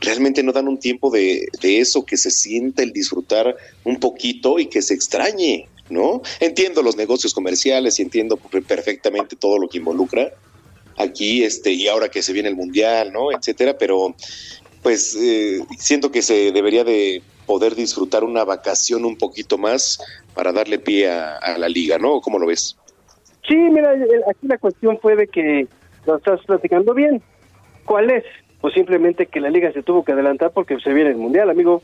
realmente no dan un tiempo de, de eso que se sienta el disfrutar un poquito y que se extrañe, ¿no? Entiendo los negocios comerciales y entiendo perfectamente todo lo que involucra aquí, este, y ahora que se viene el mundial, ¿no? Etcétera, pero pues eh, siento que se debería de poder disfrutar una vacación un poquito más para darle pie a, la liga, ¿no? ¿Cómo lo ves? Sí, mira, aquí la cuestión fue de que lo estás platicando bien. ¿Cuál es? Pues simplemente que la liga se tuvo que adelantar porque se viene el mundial, amigo.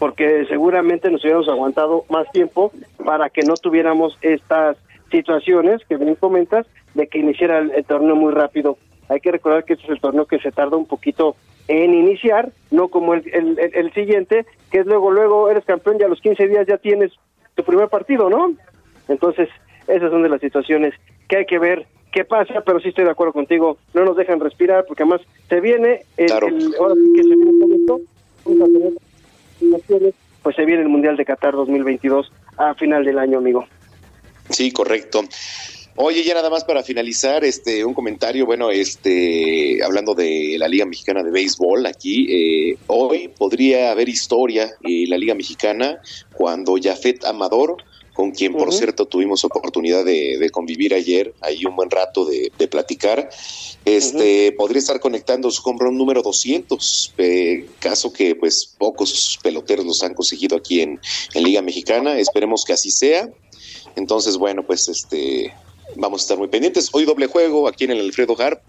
Porque seguramente nos hubiéramos aguantado más tiempo para que no tuviéramos estas situaciones que bien comentas de que iniciara el torneo muy rápido. Hay que recordar que este es el torneo que se tarda un poquito en iniciar, no como el, el, el- el siguiente, que es luego, luego eres campeón y a los 15 días ya tienes tu primer partido, ¿no? Entonces, esas son de las situaciones que hay que ver qué pasa, pero sí estoy de acuerdo contigo, no nos dejan respirar porque además se viene, el, el- ahora sí que se viene todo esto, pues se viene el Mundial de Qatar 2022 a final del año, amigo. Sí, correcto. Oye, ya nada más para finalizar, este, un comentario, bueno, este, hablando de la Liga Mexicana de Béisbol, aquí, eh, hoy podría haber historia en la Liga Mexicana cuando Jafet Amador, con quien por cierto tuvimos oportunidad de, de convivir ayer, ahí un buen rato de, de platicar, este, podría estar conectando su home run número 200, eh, caso que pues pocos peloteros los han conseguido aquí en, en Liga Mexicana, esperemos que así sea. Entonces, bueno, pues este vamos a estar muy pendientes. Hoy doble juego aquí en el Alfredo Harp.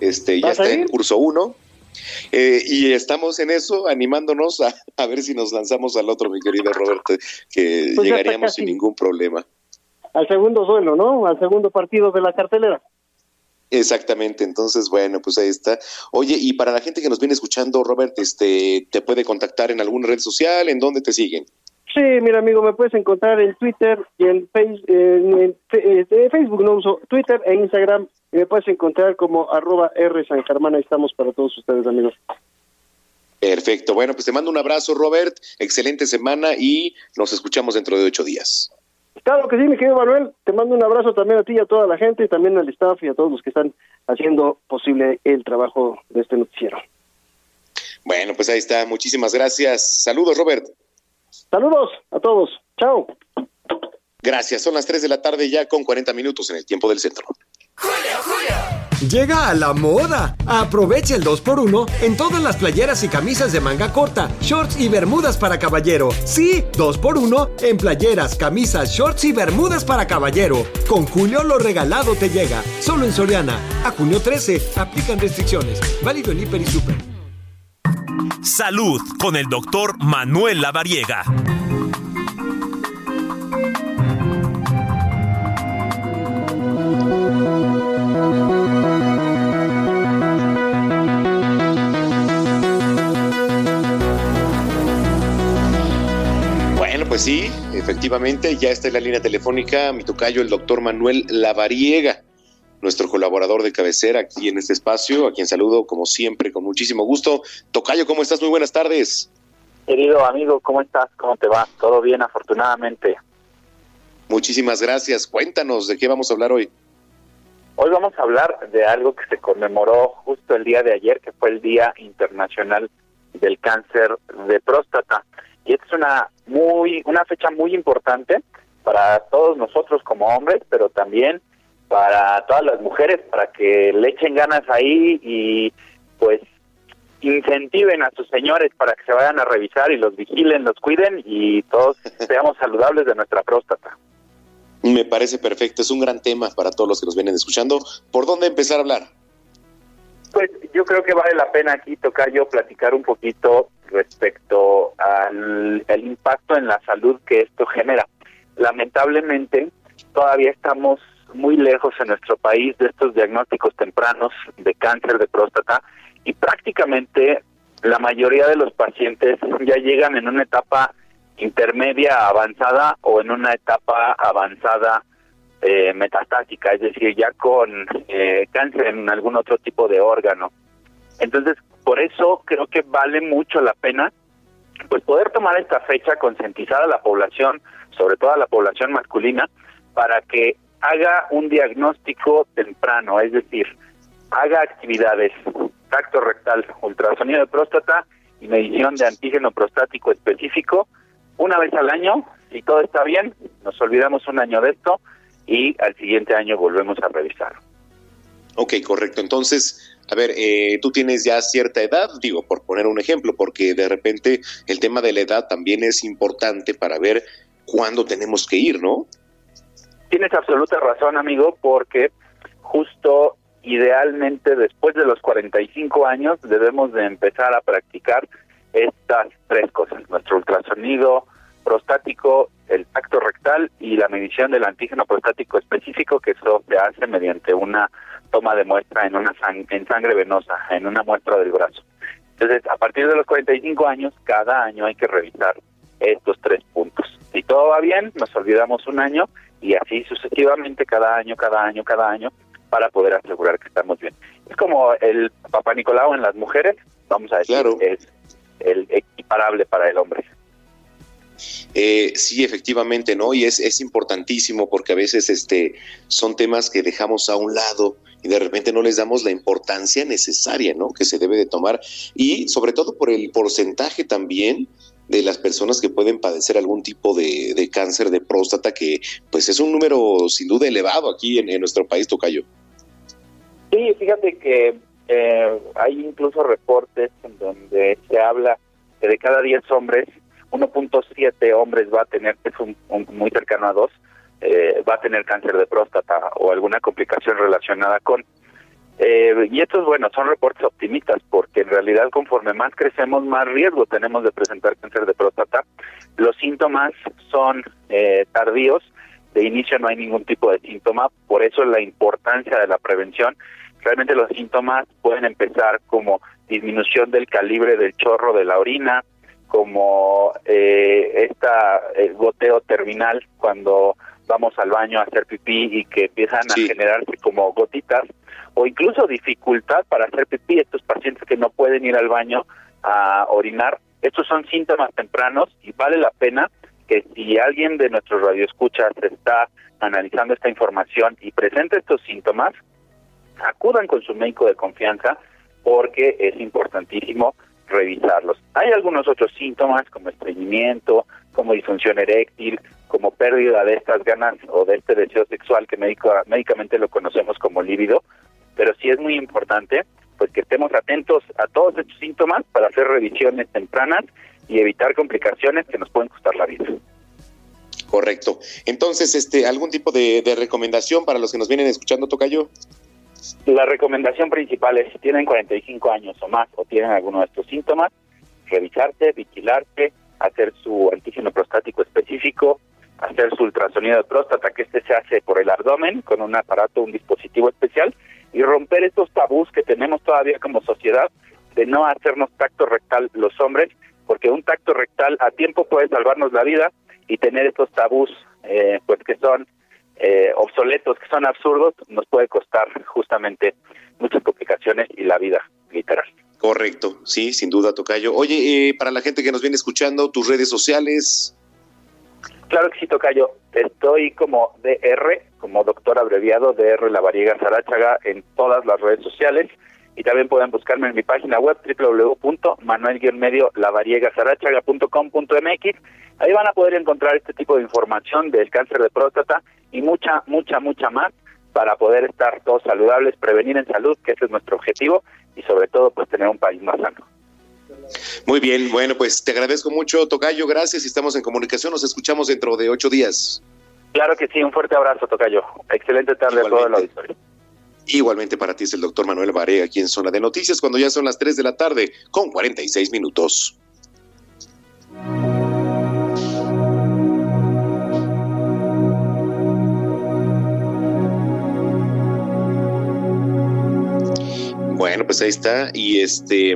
Este, ya ¿Vas a está en curso 1. y estamos en eso, animándonos a, a ver si nos lanzamos al otro, mi querido Roberto, que Pues llegaríamos sin ningún problema. Al segundo duelo, ¿no? Al segundo partido de la cartelera. Exactamente, entonces bueno, pues ahí está. Oye, y para la gente que nos viene escuchando, Robert, este, ¿te puede contactar en alguna red social? ¿En dónde te siguen? Sí, mira amigo, me puedes encontrar en Twitter y en, Face- en- en fe- de Facebook, no uso Twitter e Instagram, y me puedes encontrar como arroba R San Germán, ahí estamos para todos ustedes amigos. Perfecto, bueno, pues te mando un abrazo, Robert, excelente semana y nos escuchamos dentro de ocho días. Claro que sí, mi querido Manuel, te mando un abrazo también a ti y a toda la gente, y también al staff y a todos los que están haciendo posible el trabajo de este noticiero. Bueno, pues ahí está, muchísimas gracias. Saludos, Robert. Saludos a todos, chao. Gracias, son las 3 de la tarde ya con 40 minutos en el tiempo del centro. Llega a la moda. Aprovecha el 2x1 en todas las playeras y camisas de manga corta, shorts y bermudas para caballero. Sí, 2x1 en playeras, camisas, shorts y bermudas para caballero. Con Julio lo regalado te llega. Solo en Soriana. A junio 13. Aplican restricciones. Válido en Hiper y Super. Salud con el doctor Manuel Lavariega. Pues sí, efectivamente, ya está en la línea telefónica mi tocayo, el doctor Manuel Lavariega, nuestro colaborador de cabecera aquí en este espacio, a quien saludo como siempre con muchísimo gusto. Tocayo, ¿cómo estás? Muy buenas tardes. Querido amigo, ¿cómo estás? ¿Cómo te va? Todo bien, afortunadamente. Muchísimas gracias. Cuéntanos de qué vamos a hablar hoy. Hoy vamos a hablar de algo que se conmemoró justo el día de ayer, que fue el Día Internacional del Cáncer de Próstata. Y esta es una muy una fecha muy importante para todos nosotros como hombres, pero también para todas las mujeres, para que le echen ganas ahí y pues incentiven a sus señores para que se vayan a revisar y los vigilen, los cuiden y todos seamos saludables de nuestra próstata. Me parece perfecto, es un gran tema para todos los que nos vienen escuchando. ¿Por dónde empezar a hablar? Pues yo creo que vale la pena aquí tocar yo platicar un poquito respecto al el impacto en la salud que esto genera. Lamentablemente todavía estamos muy lejos en nuestro país de estos diagnósticos tempranos de cáncer de próstata y prácticamente la mayoría de los pacientes ya llegan en una etapa intermedia avanzada o en una etapa avanzada eh, metastática, es decir, ya con eh, cáncer en algún otro tipo de órgano. Entonces, por eso creo que vale mucho la pena pues poder tomar esta fecha, concientizar a la población, sobre todo a la población masculina, para que haga un diagnóstico temprano, es decir, haga actividades, tacto rectal, ultrasonido de próstata y medición de antígeno prostático específico una vez al año. Si todo está bien, nos olvidamos un año de esto y al siguiente año volvemos a revisar. Ok, correcto. Entonces, a ver, eh, tú tienes ya cierta edad, digo, por poner un ejemplo, porque de repente el tema de la edad también es importante para ver cuándo tenemos que ir, ¿no? Tienes absoluta razón, amigo, porque justo idealmente después de los 45 años debemos de empezar a practicar estas tres cosas, nuestro ultrasonido prostático, el tacto rectal y la medición del antígeno prostático específico, que eso se hace mediante una toma de muestra en una sang- en sangre venosa, en una muestra del brazo. Entonces, a partir de los 45 años, cada año hay que revisar estos tres puntos. Si todo va bien, nos olvidamos un año y así sucesivamente cada año, cada año, cada año, para poder asegurar que estamos bien. Es como el Papá Nicolau en las mujeres, vamos a decir, es el equiparable para el hombre. Eh, sí, efectivamente, ¿no? Y es, es importantísimo porque a veces este, son temas que dejamos a un lado y de repente no les damos la importancia necesaria, ¿no? Que se debe de tomar y sobre todo por el porcentaje también de las personas que pueden padecer algún tipo de, cáncer de próstata, que pues es un número sin duda elevado aquí en, nuestro país, Tocayo. Sí, fíjate que eh, hay incluso reportes en donde se habla que de cada 10 hombres, 1.7 hombres va a tener, es un, muy cercano a 2, eh, va a tener cáncer de próstata o alguna complicación relacionada con. Eh, y estos, bueno, son reportes optimistas porque en realidad conforme más crecemos, más riesgo tenemos de presentar cáncer de próstata. Los síntomas son eh, tardíos, de inicio no hay ningún tipo de síntoma, por eso la importancia de la prevención. Realmente los síntomas pueden empezar como disminución del calibre del chorro de la orina, como eh, esta goteo terminal cuando vamos al baño a hacer pipí y que empiezan a generarse como gotitas o incluso dificultad para hacer pipí, estos pacientes que no pueden ir al baño a orinar, estos son síntomas tempranos y vale la pena que si alguien de nuestros radioescuchas está analizando esta información y presenta estos síntomas, acudan con su médico de confianza porque es importantísimo revisarlos. Hay algunos otros síntomas como estreñimiento, como disfunción eréctil, como pérdida de estas ganas o de este deseo sexual que médico, médicamente lo conocemos como líbido, pero sí es muy importante pues que estemos atentos a todos estos síntomas para hacer revisiones tempranas y evitar complicaciones que nos pueden costar la vida. Correcto. Entonces, este, ¿algún tipo de, recomendación para los que nos vienen escuchando, Tocayo? La recomendación principal es si tienen 45 años o más o tienen alguno de estos síntomas, revisarte, vigilarte, hacer su antígeno prostático específico, hacer su ultrasonido de próstata, que este se hace por el abdomen con un aparato, un dispositivo especial, y romper estos tabús que tenemos todavía como sociedad de no hacernos tacto rectal los hombres, porque un tacto rectal a tiempo puede salvarnos la vida y tener estos tabús eh, pues que son eh, obsoletos, que son absurdos, nos puede costar justamente muchas complicaciones y la vida, literal. Correcto, sí, sin duda, Tocayo. Oye, eh, para la gente que nos viene escuchando, tus redes sociales. Claro que sí, Tocayo. Estoy como DR, como doctor abreviado DR La Variega Sarachaga en todas las redes sociales y también pueden buscarme en mi página web www.manuel-lavariegasarachaga.com.mx. Ahí van a poder encontrar este tipo de información del cáncer de próstata y mucha, mucha, mucha más para poder estar todos saludables, prevenir en salud, que ese es nuestro objetivo, y sobre todo pues tener un país más sano. Muy bien, bueno, pues te agradezco mucho, Tocayo, gracias y estamos en comunicación, nos escuchamos dentro de ocho días. Claro que sí, un fuerte abrazo, Tocayo. Excelente tarde a todo el auditorio. Igualmente para ti es el doctor Manuel Varega aquí en Zona de Noticias cuando ya son las 3 de la tarde con 46 minutos. Bueno, pues ahí está. Y este,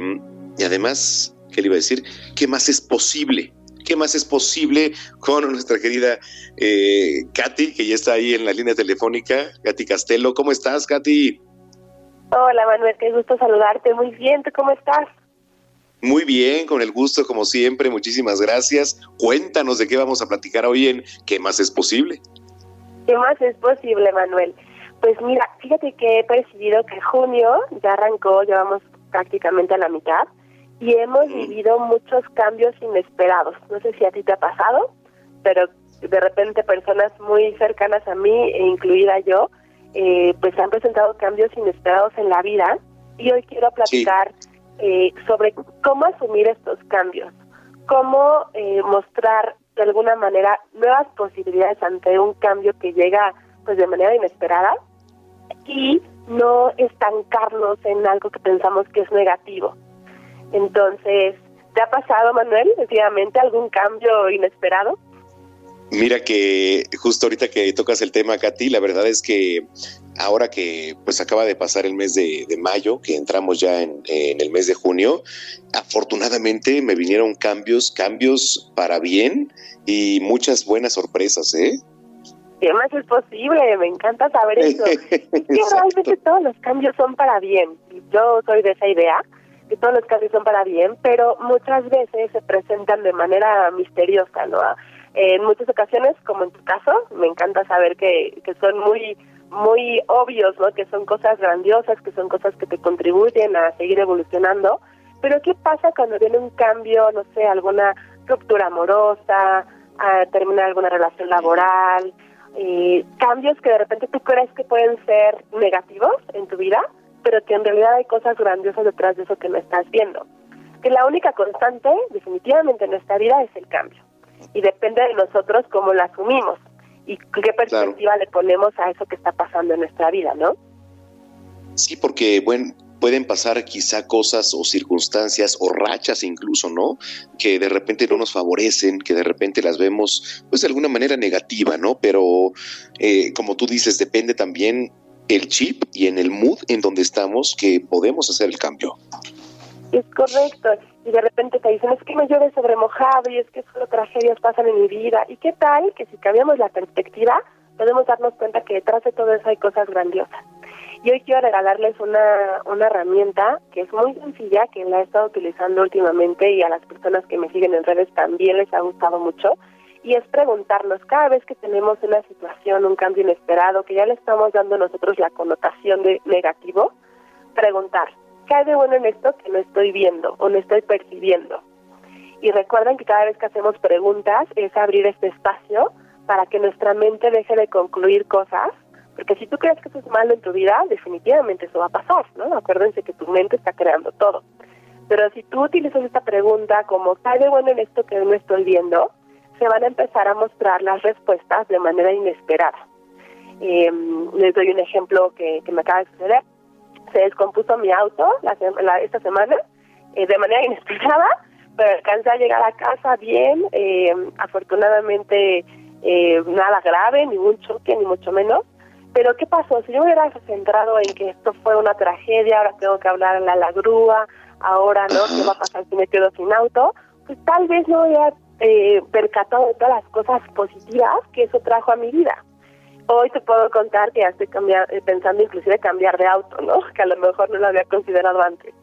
y además, ¿qué le iba a decir? ¿Qué más es posible? ¿Qué más es posible con nuestra querida eh, Katy, que ya está ahí en la línea telefónica? Katy Castelo, ¿cómo estás, Katy? Hola, Manuel, qué gusto saludarte. Muy bien, ¿tú cómo estás? Muy bien, con el gusto, como siempre. Muchísimas gracias. Cuéntanos de qué vamos a platicar hoy en ¿Qué más es posible? ¿Qué más es posible, Manuel? Pues mira, fíjate que he percibido que junio ya arrancó, llevamos prácticamente a la mitad y hemos vivido muchos cambios inesperados. No sé si a ti te ha pasado, pero de repente personas muy cercanas a mí, e incluida yo, eh, pues han presentado cambios inesperados en la vida y hoy quiero platicar eh, sobre cómo asumir estos cambios, cómo eh, mostrar de alguna manera nuevas posibilidades ante un cambio que llega pues de manera inesperada y no estancarnos en algo que pensamos que es negativo. Entonces, ¿te ha pasado, Manuel, efectivamente, algún cambio inesperado? Mira que justo ahorita que tocas el tema, Katy, la verdad es que ahora que pues acaba de pasar el mes de, mayo, que entramos ya en, en, el mes de junio, afortunadamente me vinieron cambios, cambios para bien y muchas buenas sorpresas, ¿eh? ¿Qué más es posible? Me encanta saber eso. que realmente todos los cambios son para bien. Yo soy de esa idea, que todos los cambios son para bien, pero muchas veces se presentan de manera misteriosa, ¿no? En muchas ocasiones, como en tu caso, me encanta saber que, que son muy muy obvios, ¿no? Que son cosas grandiosas, que son cosas que te contribuyen a seguir evolucionando. Pero ¿qué pasa cuando viene un cambio, no sé, alguna ruptura amorosa, a terminar alguna relación laboral, eh, cambios que de repente tú crees que pueden ser negativos en tu vida, pero que en realidad hay cosas grandiosas detrás de eso que no estás viendo. Que la única constante, definitivamente en nuestra vida, es el cambio. Y depende de nosotros cómo lo asumimos y qué perspectiva le ponemos a eso que está pasando en nuestra vida, ¿no? Sí, porque, bueno, pueden pasar quizá cosas o circunstancias o rachas incluso, ¿no? Que de repente no nos favorecen, que de repente las vemos pues de alguna manera negativa, ¿no? Pero eh, como tú dices, depende también el chip y en el mood en donde estamos que podemos hacer el cambio. Es correcto. Y de repente te dicen, es que me llueve sobre mojado y es que solo tragedias pasan en mi vida. ¿Y qué tal que si cambiamos la perspectiva, podemos darnos cuenta que detrás de todo eso hay cosas grandiosas? Y hoy quiero regalarles una, una herramienta que es muy sencilla, que la he estado utilizando últimamente y a las personas que me siguen en redes también les ha gustado mucho. Y es preguntarnos cada vez que tenemos una situación, un cambio inesperado, que ya le estamos dando nosotros la connotación de negativo, preguntar, ¿qué hay de bueno en esto que no estoy viendo o no estoy percibiendo? Y recuerden que cada vez que hacemos preguntas es abrir este espacio para que nuestra mente deje de concluir cosas porque si tú crees que eso es malo en tu vida, definitivamente eso va a pasar, ¿no? Acuérdense que tu mente está creando todo. Pero si tú utilizas esta pregunta como, ¿qué de bueno en esto que no estoy viendo? Se van a empezar a mostrar las respuestas de manera inesperada. Eh, les doy un ejemplo que, me acaba de suceder. Se descompuso mi auto esta semana eh, de manera inesperada, pero alcancé a llegar a casa bien. Eh, afortunadamente, eh, nada grave, ningún choque, ni mucho menos. Pero ¿qué pasó? Si yo hubiera centrado en que esto fue una tragedia, ahora tengo que hablar en la, grúa, ahora no, ¿qué va a pasar si me quedo sin auto? Pues tal vez no hubiera eh, percatado de todas las cosas positivas que eso trajo a mi vida. Hoy te puedo contar que ya estoy eh, pensando inclusive cambiar de auto, ¿no? Que a lo mejor no lo había considerado antes.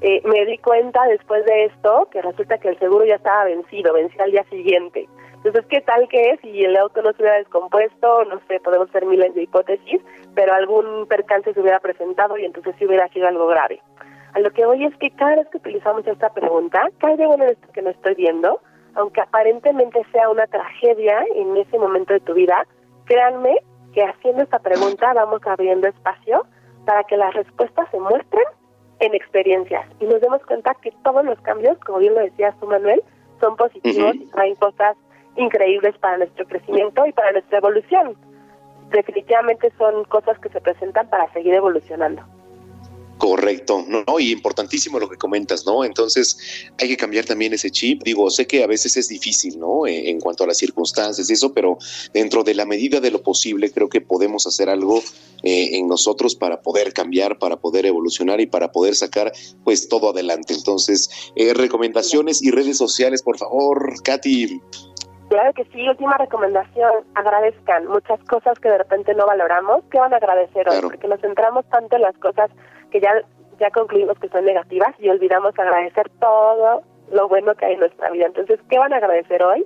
Eh, me di cuenta después de esto que resulta que el seguro ya estaba vencido, vencía al día siguiente. Entonces, ¿qué tal que es? Si el auto no se hubiera descompuesto, no sé, podemos hacer miles de hipótesis, pero algún percance se hubiera presentado y entonces sí hubiera sido algo grave. A lo que voy es que cada vez que utilizamos esta pregunta, ¿qué hay de esto que no estoy viendo? Aunque aparentemente sea una tragedia en ese momento de tu vida, créanme que haciendo esta pregunta vamos abriendo espacio para que las respuestas se muestren en experiencias y nos demos cuenta que todos los cambios, como bien lo decías tú, Manuel, son positivos y traen cosas increíbles para nuestro crecimiento y para nuestra evolución. Definitivamente son cosas que se presentan para seguir evolucionando. Correcto, no, y importantísimo lo que comentas, ¿no? Entonces hay que cambiar también ese chip. Digo, sé que a veces es difícil, ¿no? Eh, en cuanto a las circunstancias y eso, pero dentro de la medida de lo posible creo que podemos hacer algo eh, en nosotros para poder cambiar, para poder evolucionar y para poder sacar pues todo adelante. Entonces, eh, recomendaciones y redes sociales, por favor, Katy. Claro que sí, última recomendación, agradezcan muchas cosas que de repente no valoramos, ¿qué van a agradecer hoy? Porque nos centramos tanto en las cosas que ya, ya concluimos que son negativas y olvidamos agradecer todo lo bueno que hay en nuestra vida. Entonces, ¿qué van a agradecer hoy?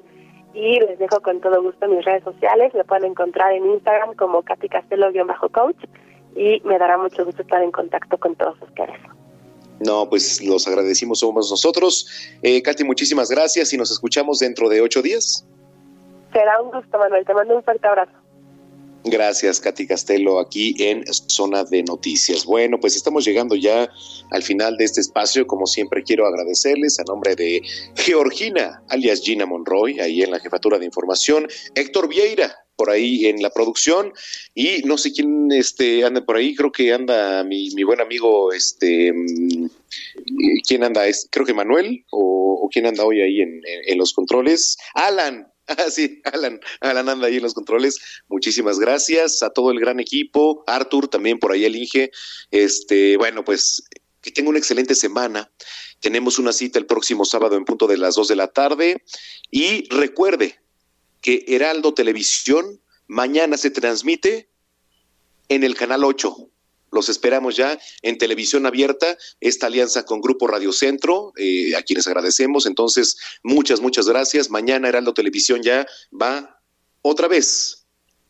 Y les dejo con todo gusto mis redes sociales, me pueden encontrar en Instagram como Katy Castelo-coach y me dará mucho gusto estar en contacto con todos ustedes. No, pues los agradecimos somos nosotros. Eh, Katy, muchísimas gracias y nos escuchamos dentro de ocho días. Será un gusto, Manuel. Te mando un fuerte abrazo. Gracias, Katy Castelo, aquí en Zona de Noticias. Bueno, pues estamos llegando ya al final de este espacio. Como siempre, quiero agradecerles a nombre de Georgina, alias Gina Monroy, ahí en la jefatura de información, Héctor Vieira, por ahí en la producción y no sé quién este anda por ahí creo que anda mi, buen amigo este mm, quién anda creo que Manuel o, quién anda hoy ahí en, los controles Alan Ah, sí, Alan, Alan anda ahí en los controles. Muchísimas gracias a todo el gran equipo. Arthur también por ahí el Inge. Este, bueno, pues que tenga una excelente semana. Tenemos una cita el próximo sábado en punto de las dos de la tarde. Y recuerde que Heraldo Televisión mañana se transmite en el canal 8. Los esperamos ya en televisión abierta, esta alianza con Grupo Radio Centro, eh, a quienes agradecemos. Entonces, muchas, muchas gracias. Mañana Heraldo Televisión ya va otra vez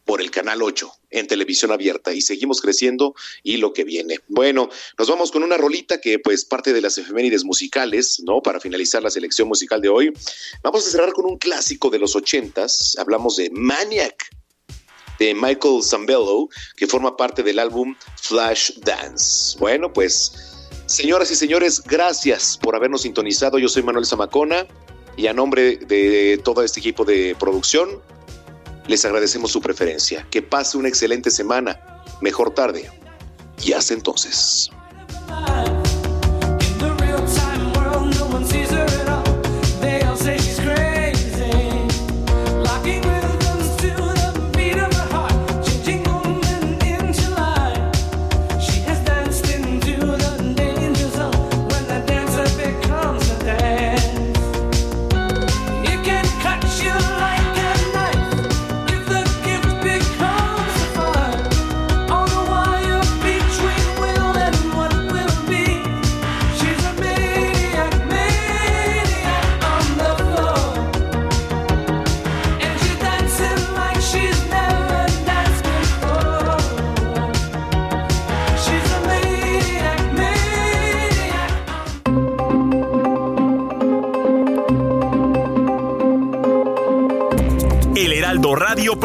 por el canal 8 en televisión abierta y seguimos creciendo y lo que viene. Bueno, nos vamos con una rolita que pues parte de las efemérides musicales, ¿no? Para finalizar la selección musical de hoy. Vamos a cerrar con un clásico de los ochentas, hablamos de Maniac de Michael Zambello, que forma parte del álbum Flash Dance. Bueno, pues, señoras y señores, gracias por habernos sintonizado. Yo soy Manuel Zamacona y a nombre de todo este equipo de producción, les agradecemos su preferencia. Que pase una excelente semana. Mejor tarde. Y hasta entonces.